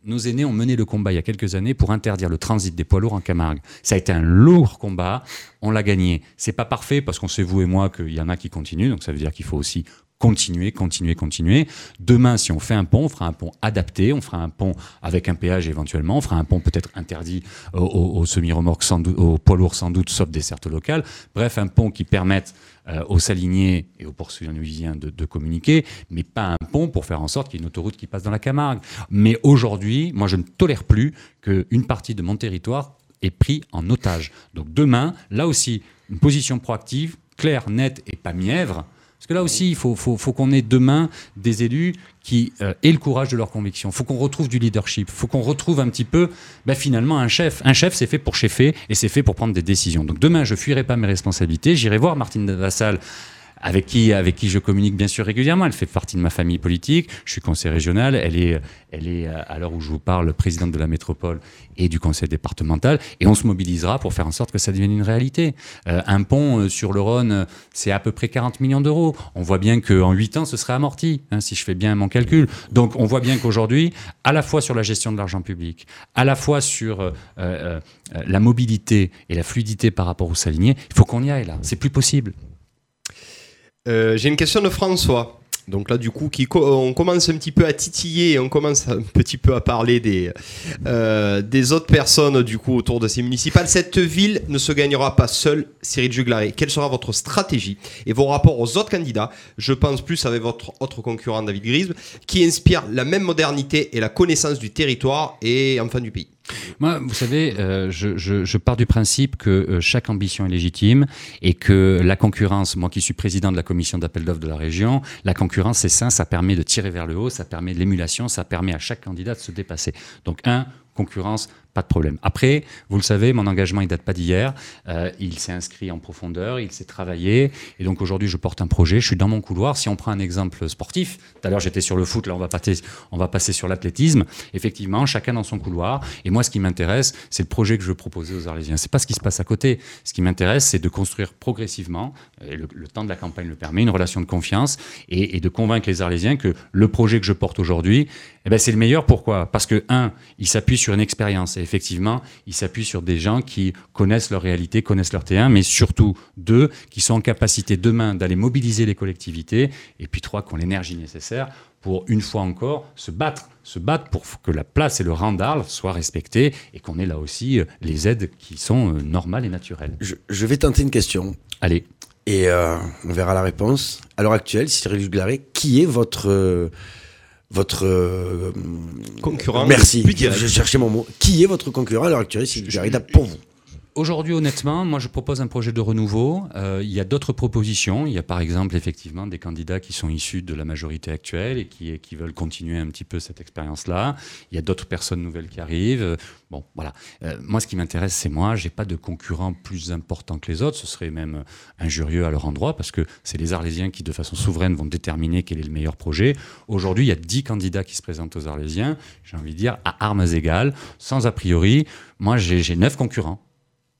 nos aînés ont mené le combat il y a quelques années pour interdire le transit des poids lourds en Camargue. Ça a été un lourd combat, on l'a gagné. C'est pas parfait parce qu'on sait vous et moi qu'il y en a qui continuent, donc ça veut dire qu'il faut aussi continuer, continuer, continuer. Demain, si on fait un pont, on fera un pont adapté, on fera un pont avec un péage éventuellement, on fera un pont peut-être interdit aux, semi-remorques, sans doute, aux poids lourds sans doute, sauf dessertes locales. Bref, un pont qui permette euh, aux saliniers et aux poursuiviens de, de communiquer, mais pas un pont pour faire en sorte qu'il y ait une autoroute qui passe dans la Camargue. Mais aujourd'hui, moi, je ne tolère plus qu'une partie de mon territoire est pris en otage. Donc demain, là aussi, une position proactive, claire, nette et pas mièvre. Parce que là aussi, il faut, qu'on ait demain des élus qui euh, aient le courage de leurs convictions. Il faut qu'on retrouve du leadership. Il faut qu'on retrouve un petit peu, ben, finalement, un chef. Un chef, c'est fait pour chefer et c'est fait pour prendre des décisions. Donc demain, je fuirai pas mes responsabilités. J'irai voir Martine Vassal avec qui, avec qui je communique bien sûr régulièrement. Elle fait partie de ma famille politique. Je suis conseiller régional. Elle est, elle est euh, à l'heure où je vous parle, présidente de la métropole et du conseil départemental. Et on se mobilisera pour faire en sorte que ça devienne une réalité. Euh, un pont euh, sur le Rhône, c'est à peu près 40 millions d'euros. On voit bien qu'en 8 ans, ce serait amorti, hein, si je fais bien mon calcul. Donc on voit bien qu'aujourd'hui, à la fois sur la gestion de l'argent public, à la fois sur la mobilité et la fluidité par rapport aux saliniers, il faut qu'on y aille là. C'est plus possible. Euh, J'ai une question de François. Donc là, du coup, qui co- on commence un petit peu à titiller, et on commence un petit peu à parler des, euh, des autres personnes du coup autour de ces municipales. Cette ville ne se gagnera pas seule, Cyril Juglaré. Quelle sera votre stratégie et vos rapports aux autres candidats? Je pense plus avec votre autre concurrent David Grisbe, qui inspire la même modernité et la connaissance du territoire et enfin du pays. Moi, vous savez, euh, je, je- pars du principe que euh, chaque ambition est légitime et que la concurrence, moi qui suis président de la commission d'appel d'offres de la région, la concurrence c'est sain, ça permet de tirer vers le haut, ça permet de l'émulation, ça permet à chaque candidat de se dépasser. Donc un, concurrence, pas de problème. Après, vous le savez, mon engagement il date pas d'hier. Euh, il s'est inscrit en profondeur, il s'est travaillé, et donc aujourd'hui je porte un projet. Je suis dans mon couloir. Si on prend un exemple sportif, tout à l'heure j'étais sur le foot, là on va passer, on va passer sur l'athlétisme. Effectivement, chacun dans son couloir. Et moi, ce qui m'intéresse, c'est le projet que je veux proposer aux Arlésiens. C'est pas ce qui se passe à côté. Ce qui m'intéresse, c'est de construire progressivement, et le, temps de la campagne le permet, une relation de confiance et, de convaincre les Arlésiens que le projet que je porte aujourd'hui, eh ben, c'est le meilleur. Pourquoi? Parce que un, il s'appuie sur une expérience. Effectivement, il s'appuie sur des gens qui connaissent leur réalité, connaissent leur terrain, mais surtout deux, qui sont en capacité demain d'aller mobiliser les collectivités, et puis trois, qui ont l'énergie nécessaire pour, une fois encore, se battre, se battre pour que la place et le rang d'Arles soient respectés et qu'on ait là aussi euh, les aides qui sont euh, normales et naturelles. Je, je vais tenter une question Allez, et euh, on verra la réponse. À l'heure actuelle, Cyril Juglaré, qui est votre. euh, votre euh, Concurrent Merci. Je cherchais mon mot. Qui est votre concurrent à l'heure actuelle, Cyril Juglaré, pour vous Aujourd'hui, honnêtement, moi, je propose un projet de renouveau. Euh, il y a d'autres propositions. Il y a par exemple, effectivement, des candidats qui sont issus de la majorité actuelle et qui, veulent continuer un petit peu cette expérience-là. Il y a d'autres personnes nouvelles qui arrivent. Bon, voilà. Euh, moi, ce qui m'intéresse, c'est moi. J'ai pas de concurrent plus important que les autres. Ce serait même injurieux à leur endroit parce que c'est les Arlésiens qui, de façon souveraine, vont déterminer quel est le meilleur projet. Aujourd'hui, il y a 10 candidats qui se présentent aux Arlésiens. J'ai envie de dire à armes égales, sans a priori. Moi, j'ai 9 concurrents.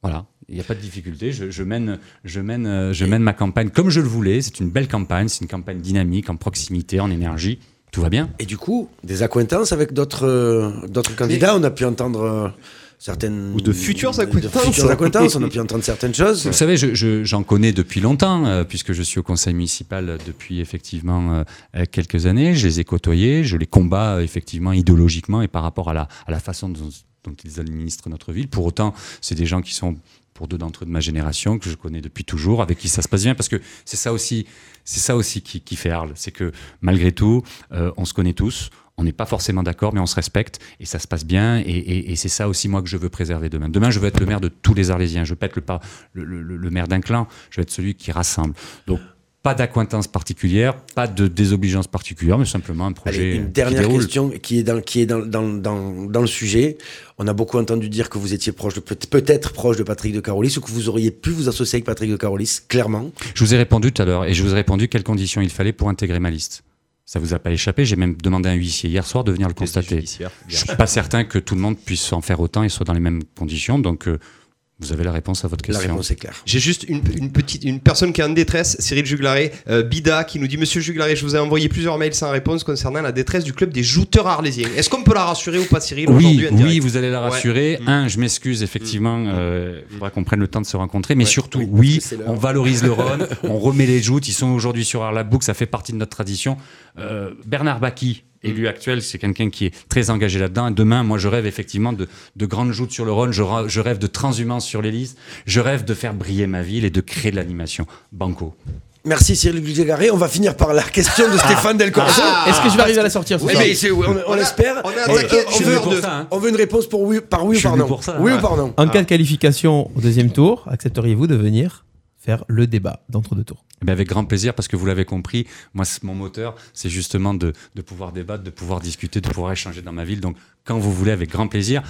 Voilà, il n'y a pas de difficulté. Je, je mène, je, mène, euh, je mène ma campagne comme je le voulais. C'est une belle campagne, c'est une campagne dynamique, en proximité, en énergie. Tout va bien. Et du coup, des accointances avec d'autres euh, d'autres candidats? On a pu entendre euh, certaines. Ou de futures accointances. De futures accointances. On a pu [laughs] entendre certaines choses. Vous savez, je- je- j'en connais depuis longtemps, euh, puisque je suis au conseil municipal depuis effectivement euh, quelques années. Je les ai côtoyés, je les combats euh, effectivement idéologiquement et par rapport à la, à la façon dont, dont ils administrent notre ville. Pour autant, c'est des gens qui sont pour deux d'entre eux de ma génération que je connais depuis toujours, avec qui ça se passe bien, parce que c'est ça aussi, c'est ça aussi qui, fait Arles, c'est que malgré tout, euh, on se connaît tous. On n'est pas forcément d'accord, mais on se respecte et ça se passe bien. Et, c'est ça aussi, moi, que je veux préserver demain. Demain, je veux être le maire de tous les Arlésiens. Je veux pas être le- le maire d'un clan. Je veux être celui qui rassemble. Donc, pas d'accointance particulière, pas de désobligeance particulière, mais simplement un projet Allez, une dernière question qui est, dans, qui est dans, dans, dans, dans le sujet. On a beaucoup entendu dire que vous étiez proche de peut-être proche de Patrick de Carolis ou que vous auriez pu vous associer avec Patrick de Carolis, clairement. Je vous ai répondu tout à l'heure et je vous ai répondu quelles conditions il fallait pour intégrer ma liste. Ça vous a pas échappé, j'ai même demandé à un huissier hier soir de venir le constater. Je suis pas certain que tout le monde puisse en faire autant et soit dans les mêmes conditions, donc euh, vous avez la réponse à votre La question. réponse est claire. J'ai juste une, une petite une personne qui est en détresse, Cyril Juglaré, euh, Bida, qui nous dit Monsieur Juglaré, je vous ai envoyé plusieurs mails sans réponse concernant la détresse du club des jouteurs arlésiens. Est-ce qu'on peut la rassurer ou pas, Cyril Oui, oui, vous allez la rassurer. Mm. Un, je m'excuse, effectivement, euh, il faudra qu'on prenne le temps de se rencontrer. Mais Ouais, surtout, oui, on valorise le Rhône, on remet les joutes. Ils sont aujourd'hui sur Arlabouk, ça fait partie de notre tradition. Euh, Bernard Baki, élu actuel, c'est quelqu'un qui est très engagé là-dedans. Demain, moi, je rêve effectivement de, de grandes joutes sur le Rhône. Je, rêve de transhumance sur l'Élysée. Je rêve de faire briller ma ville et de créer de l'animation. Banco. Merci Cyril Guigaré. On va finir par la question de Stéphane Del Corso. Est-ce que je vais arriver à la sortir ce Oui, soir mais c'est- on, on l'espère. on on, veut, ça, hein. on veut une réponse pour oui, par oui ou par non. ça, oui ou par non En cas de qualification au deuxième tour, accepteriez-vous de venir? Le débat d'entre-deux tours Eh avec grand plaisir, parce que vous l'avez compris, moi, mon moteur, c'est justement de pouvoir débattre, de pouvoir discuter, de pouvoir échanger dans ma ville. Donc, quand vous voulez, avec grand plaisir.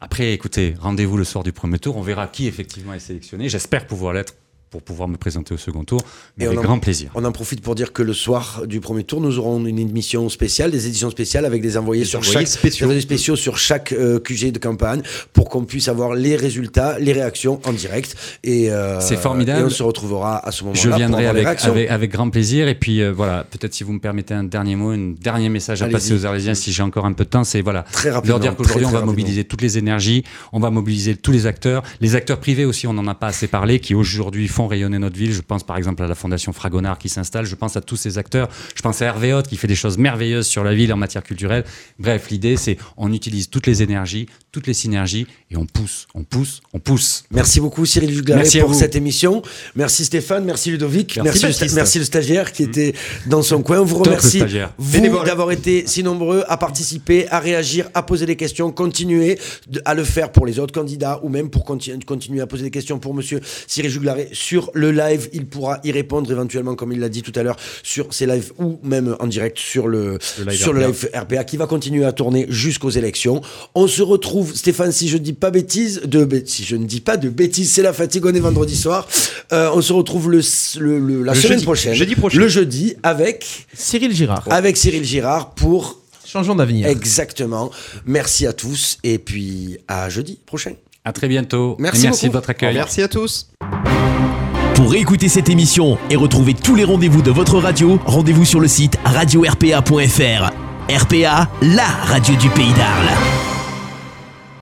Après, écoutez, rendez-vous le soir du premier tour. On verra qui effectivement est sélectionné. J'espère pouvoir l'être pour pouvoir me présenter au second tour, mais Et avec en- grand plaisir. On en profite pour dire que le soir du premier tour, nous aurons une émission spéciale, des éditions spéciales avec des envoyés sur envoyés chaque spéciaux. des spéciaux sur chaque euh, QG de campagne pour qu'on puisse avoir les résultats, les réactions en direct. Et euh, C'est formidable. Et on se retrouvera à ce moment-là. Je viendrai avec, avec, avec grand plaisir. Et puis euh, voilà, peut-être si vous me permettez un dernier mot, un dernier message à passer aux Arlésiens, si j'ai encore un peu de temps, c'est voilà, Très leur dire qu'aujourd'hui on va mobiliser toutes les énergies, on va mobiliser tous les acteurs, les acteurs privés aussi, on n'en a pas assez parlé, qui aujourd'hui font rayonner notre ville. Je pense par exemple à la Fondation Fragonard qui s'installe, je pense à tous ces acteurs, je pense à Hervé Haute qui fait des choses merveilleuses sur la ville en matière culturelle. Bref, l'idée c'est on utilise toutes les énergies, toutes les synergies et on pousse, on pousse, on pousse. Merci beaucoup Cyril à pour vous. cette émission. Merci Stéphane, merci Ludovic, Merci, merci, le, merci le stagiaire qui était dans son coin. On vous remercie vous d'avoir été si nombreux à participer, à réagir, à poser des questions, continuer de- à le faire pour les autres candidats ou même pour conti- continuer à poser des questions pour monsieur Cyril Juglaré sur le live. Il pourra y répondre éventuellement comme il l'a dit tout à l'heure sur ses lives ou même en direct sur le, Le live sur le RPA. live RPA qui va continuer à tourner jusqu'aux élections. On se retrouve, Stéphane, si je dis pas bêtises, de si je ne dis pas de bêtises, c'est la fatigue, on est vendredi soir. Euh, on se retrouve le, le- le- la Le semaine jeudi. prochaine, Jeudi prochain. le jeudi, avec Cyril Girard, avec Cyril Girard pour changeons d'avenir. exactement. Merci à tous et puis à jeudi prochain. À très bientôt. Merci et merci beaucoup. de votre accueil. Merci à tous. Pour réécouter cette émission et retrouver tous les rendez-vous de votre radio, rendez-vous sur le site radio-rpa.fr. RPA, la radio du pays d'Arles.